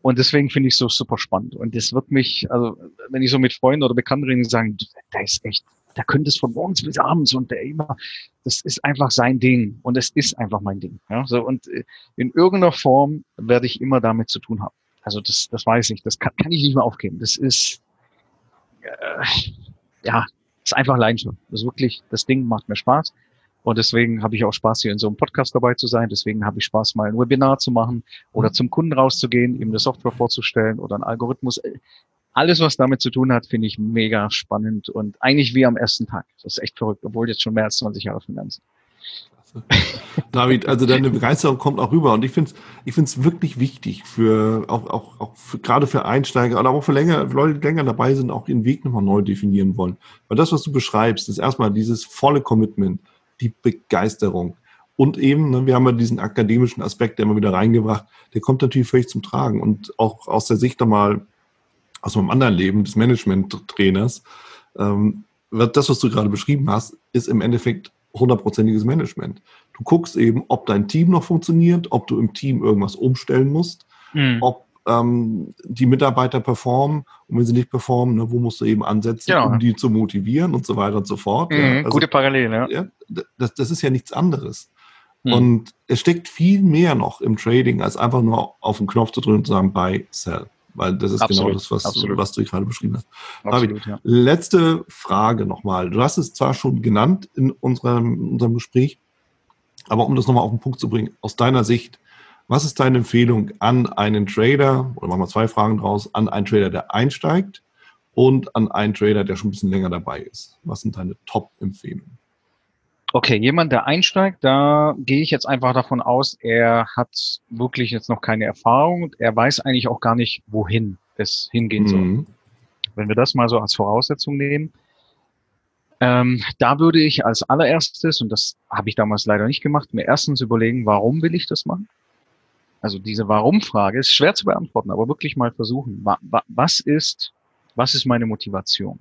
Und deswegen finde ich es so super spannend. Und das wird mich, also wenn ich so mit Freunden oder Bekannten rede, sagen, da ist echt, da könnte es von morgens bis abends und der immer, das ist einfach sein Ding. Und es ist einfach mein Ding. Ja, so, und äh, in irgendeiner Form werde ich immer damit zu tun haben. Also das, das weiß ich, das kann, kann ich nicht mehr aufgeben. Das ist, äh, ja, ist einfach Leidenschaft. Das ist wirklich, das Ding macht mir Spaß. Und deswegen habe ich auch Spaß, hier in so einem Podcast dabei zu sein. Deswegen habe ich Spaß, mal ein Webinar zu machen oder mhm. zum Kunden rauszugehen, ihm eine Software vorzustellen oder einen Algorithmus. Alles, was damit zu tun hat, finde ich mega spannend und eigentlich wie am ersten Tag. Das ist echt verrückt, obwohl jetzt schon mehr als 20 Jahre Finanzen. [LAUGHS] David, also deine Begeisterung kommt auch rüber und ich finde es ich find's wirklich wichtig für auch, auch, auch für, gerade für Einsteiger oder auch für länger, Leute, die länger dabei sind, auch ihren Weg nochmal neu definieren wollen. Weil das, was du beschreibst, ist erstmal dieses volle Commitment die Begeisterung. Und eben, ne, wir haben ja diesen akademischen Aspekt, der immer wieder reingebracht, der kommt natürlich völlig zum Tragen. Und auch aus der Sicht einmal aus meinem anderen Leben des Management-Trainers, ähm, das, was du gerade beschrieben hast, ist im Endeffekt hundertprozentiges Management. Du guckst eben, ob dein Team noch funktioniert, ob du im Team irgendwas umstellen musst, mhm. ob ähm, die Mitarbeiter performen und wenn sie nicht performen, ne, wo musst du eben ansetzen, ja. um die zu motivieren und so weiter und so fort. Mhm, ja. Also, gute Parallele, ja. ja das, das, ist ja nichts anderes. Mhm. Und es steckt viel mehr noch im Trading, als einfach nur auf den Knopf zu drücken und zu sagen, buy, sell. Weil das ist genau Absolut. genau das, was, was du gerade beschrieben hast. Absolut, David, ja. letzte Frage nochmal. Du hast es zwar schon genannt in unserem, unserem Gespräch, aber um das nochmal auf den Punkt zu bringen, aus deiner Sicht, was ist deine Empfehlung an einen Trader, oder machen wir zwei Fragen draus, an einen Trader, der einsteigt und an einen Trader, der schon ein bisschen länger dabei ist? Was sind deine Top-Empfehlungen? Okay, jemand, der einsteigt, da gehe ich jetzt einfach davon aus, er hat wirklich jetzt noch keine Erfahrung und er weiß eigentlich auch gar nicht, wohin es hingehen soll. Mhm. Wenn wir das mal so als Voraussetzung nehmen, ähm, da würde ich als allererstes, und das habe ich damals leider nicht gemacht, mir erstens überlegen, warum will ich das machen? Also diese Warum-Frage ist schwer zu beantworten, aber wirklich mal versuchen. Was ist, was ist meine Motivation?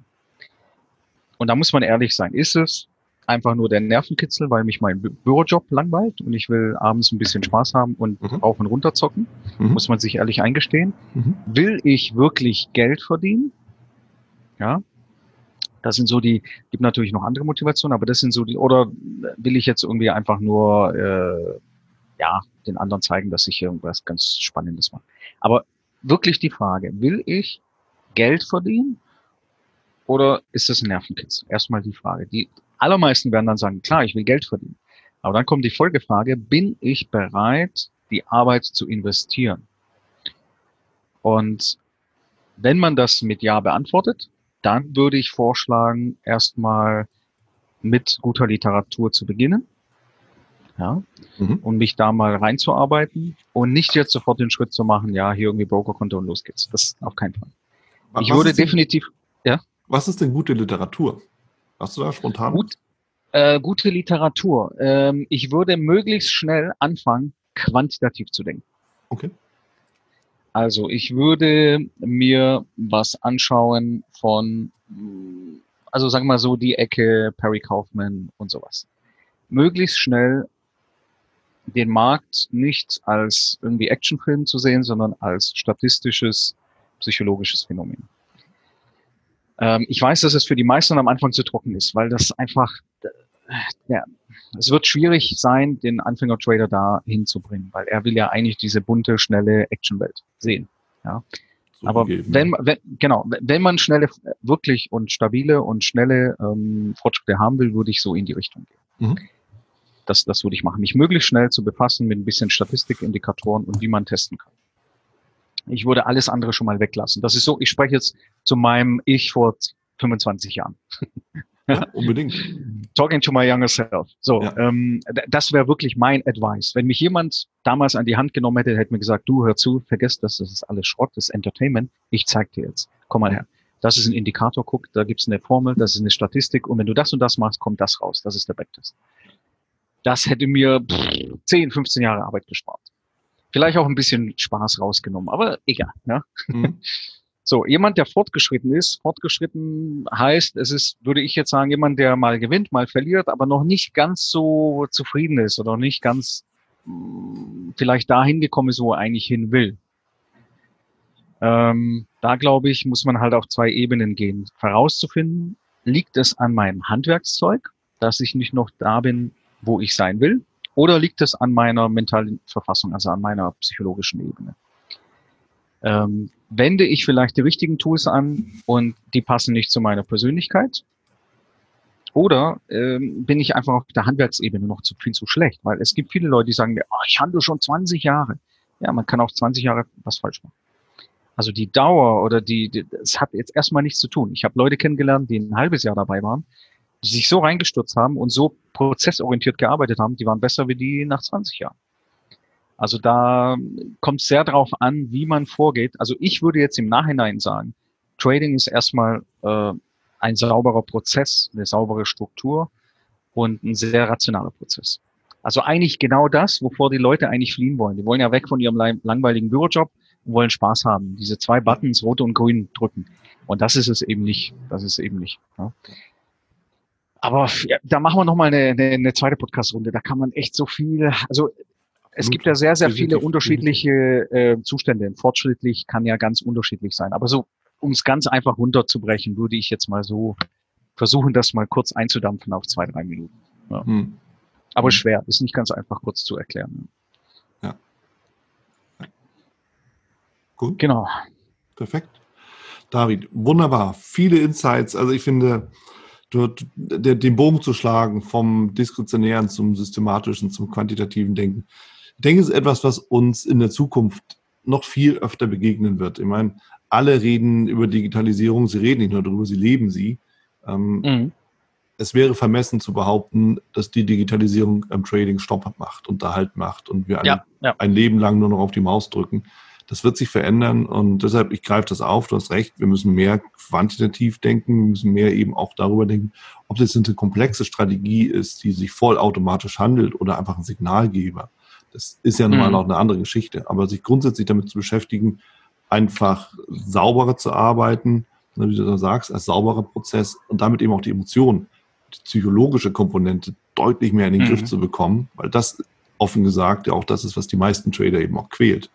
Und da muss man ehrlich sein. Ist es einfach nur der Nervenkitzel, weil mich mein Bürojob langweilt und ich will abends ein bisschen Spaß haben und mhm. rauf und runter zocken? Mhm. Muss man sich ehrlich eingestehen. Mhm. Will ich wirklich Geld verdienen? Ja. Das sind so die, gibt natürlich noch andere Motivationen, aber das sind so die, oder will ich jetzt irgendwie einfach nur, äh, ja, den anderen zeigen, dass ich irgendwas ganz Spannendes mache. Aber wirklich die Frage, will ich Geld verdienen oder ist das ein Nervenkitzel? Erstmal die Frage. Die allermeisten werden dann sagen, klar, ich will Geld verdienen. Aber dann kommt die Folgefrage, bin ich bereit, die Arbeit zu investieren? Und wenn man das mit Ja beantwortet, dann würde ich vorschlagen, erstmal mit guter Literatur zu beginnen ja, mhm. und mich da mal reinzuarbeiten und nicht jetzt sofort den Schritt zu machen, ja, hier irgendwie Brokerkonto und los geht's. Das auf keinen Fall. ich würde definitiv, ja. Was ist denn gute Literatur? Hast du da spontan? Gut, äh, gute Literatur. Ähm, ich würde möglichst schnell anfangen, quantitativ zu denken. Okay. Also ich würde mir was anschauen von, also sagen wir mal so die Ecke Perry Kaufman und sowas. Möglichst schnell den Markt nicht als irgendwie Actionfilm zu sehen, sondern als statistisches, psychologisches Phänomen. Ähm, ich weiß, dass es für die meisten am Anfang zu trocken ist, weil das einfach, ja, es wird schwierig sein, den Anfänger-Trader da hinzubringen, weil er will ja eigentlich diese bunte, schnelle Actionwelt sehen. Ja. So Aber gegeben, wenn, wenn, genau, wenn man schnelle, wirklich und stabile und schnelle ähm, Fortschritte haben will, würde ich so in die Richtung gehen. Mhm. Das, das würde ich machen. Mich möglichst schnell zu befassen mit ein bisschen Statistikindikatoren und wie man testen kann. Ich würde alles andere schon mal weglassen. Das ist so, ich spreche jetzt zu meinem Ich vor 25 Jahren. Ja, unbedingt. Talking to my younger self. So, ja. ähm, das wäre wirklich mein Advice. Wenn mich jemand damals an die Hand genommen hätte, hätte mir gesagt, du hör zu, vergiss das, das ist alles Schrott, das ist Entertainment. Ich zeig dir jetzt. Komm mal her. Das ist ein Indikator, guck, da gibt's eine Formel, das ist eine Statistik und wenn du das und das machst, kommt das raus. Das ist der Backtest. Das hätte mir pff, 10, 15 Jahre Arbeit gespart. Vielleicht auch ein bisschen Spaß rausgenommen, aber egal. Ja? Mhm. [LAUGHS] So, jemand, der fortgeschritten ist, fortgeschritten heißt, es ist, würde ich jetzt sagen, jemand, der mal gewinnt, mal verliert, aber noch nicht ganz so zufrieden ist oder nicht ganz mh, vielleicht dahin gekommen ist, wo er eigentlich hin will. Ähm, da glaube ich, muss man halt auf zwei Ebenen gehen. Herauszufinden, liegt es an meinem Handwerkszeug, dass ich nicht noch da bin, wo ich sein will, oder liegt es an meiner mentalen Verfassung, also an meiner psychologischen Ebene? Ähm, wende ich vielleicht die richtigen Tools an und die passen nicht zu meiner Persönlichkeit? Oder ähm, bin ich einfach auf der Handwerksebene noch zu viel zu schlecht? Weil es gibt viele Leute, die sagen mir, oh, ich handle schon 20 Jahre. Ja, man kann auch 20 Jahre was falsch machen. Also die Dauer oder die, das hat jetzt erstmal nichts zu tun. Ich habe Leute kennengelernt, die ein halbes Jahr dabei waren, die sich so reingestürzt haben und so prozessorientiert gearbeitet haben, die waren besser wie die nach 20 Jahren. Also da kommt es sehr darauf an, wie man vorgeht. Also ich würde jetzt im Nachhinein sagen, Trading ist erstmal äh, ein sauberer Prozess, eine saubere Struktur und ein sehr rationaler Prozess. Also eigentlich genau das, wovor die Leute eigentlich fliehen wollen. Die wollen ja weg von ihrem langweiligen Bürojob und wollen Spaß haben. Diese zwei Buttons, rot und grün, drücken. Und das ist es eben nicht. Das ist eben nicht. Ja. Aber ja, da machen wir nochmal eine, eine, eine zweite Podcast-Runde. Da kann man echt so viel, also es gibt ja sehr, sehr viele unterschiedliche äh, Zustände. Fortschrittlich kann ja ganz unterschiedlich sein. Aber so, um es ganz einfach runterzubrechen, würde ich jetzt mal so versuchen, das mal kurz einzudampfen auf zwei, drei Minuten. Ja. Hm. Aber hm. schwer, ist nicht ganz einfach kurz zu erklären. Ja. Gut. Genau. Perfekt. David, wunderbar. Viele Insights. Also ich finde, dort den Bogen zu schlagen vom diskretionären zum systematischen, zum quantitativen Denken, denke, es ist etwas, was uns in der Zukunft noch viel öfter begegnen wird. Ich meine, alle reden über Digitalisierung, sie reden nicht nur darüber, sie leben sie. Ähm, mhm. Es wäre vermessen zu behaupten, dass die Digitalisierung am Trading Stopp macht und da Halt macht und wir ja, ja. ein Leben lang nur noch auf die Maus drücken. Das wird sich verändern und deshalb, ich greife das auf, du hast recht, wir müssen mehr quantitativ denken, wir müssen mehr eben auch darüber denken, ob das eine komplexe Strategie ist, die sich vollautomatisch handelt oder einfach ein Signalgeber. Das ist ja nun mal mhm. auch eine andere Geschichte. Aber sich grundsätzlich damit zu beschäftigen, einfach sauberer zu arbeiten, ne, wie du da sagst, als sauberer Prozess und damit eben auch die Emotionen, die psychologische Komponente deutlich mehr in den mhm. Griff zu bekommen, weil das offen gesagt ja auch das ist, was die meisten Trader eben auch quält.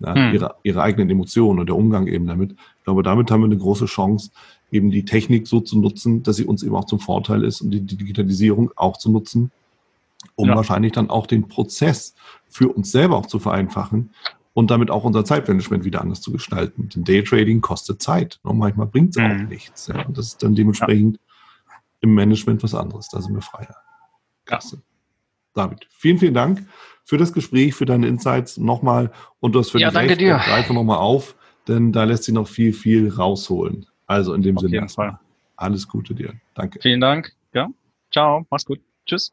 Ja, mhm. ihre, ihre eigenen Emotionen und der Umgang eben damit. Ich glaube, damit haben wir eine große Chance, eben die Technik so zu nutzen, dass sie uns eben auch zum Vorteil ist und die Digitalisierung auch zu nutzen, um ja. wahrscheinlich dann auch den Prozess für uns selber auch zu vereinfachen und damit auch unser Zeitmanagement wieder anders zu gestalten. Denn Daytrading kostet Zeit und manchmal bringt es mhm. auch nichts. Ja. Und das ist dann dementsprechend ja. im Management was anderes. Da sind wir freier. Klasse. David, vielen, vielen Dank für das Gespräch, für deine Insights nochmal und das für ja, danke recht. dir. Greife nochmal auf, denn da lässt sich noch viel, viel rausholen. Also in dem Auf Sinne. Jeden Fall. Alles Gute dir. Danke. Vielen Dank. Ja. Ciao. Mach's gut. Tschüss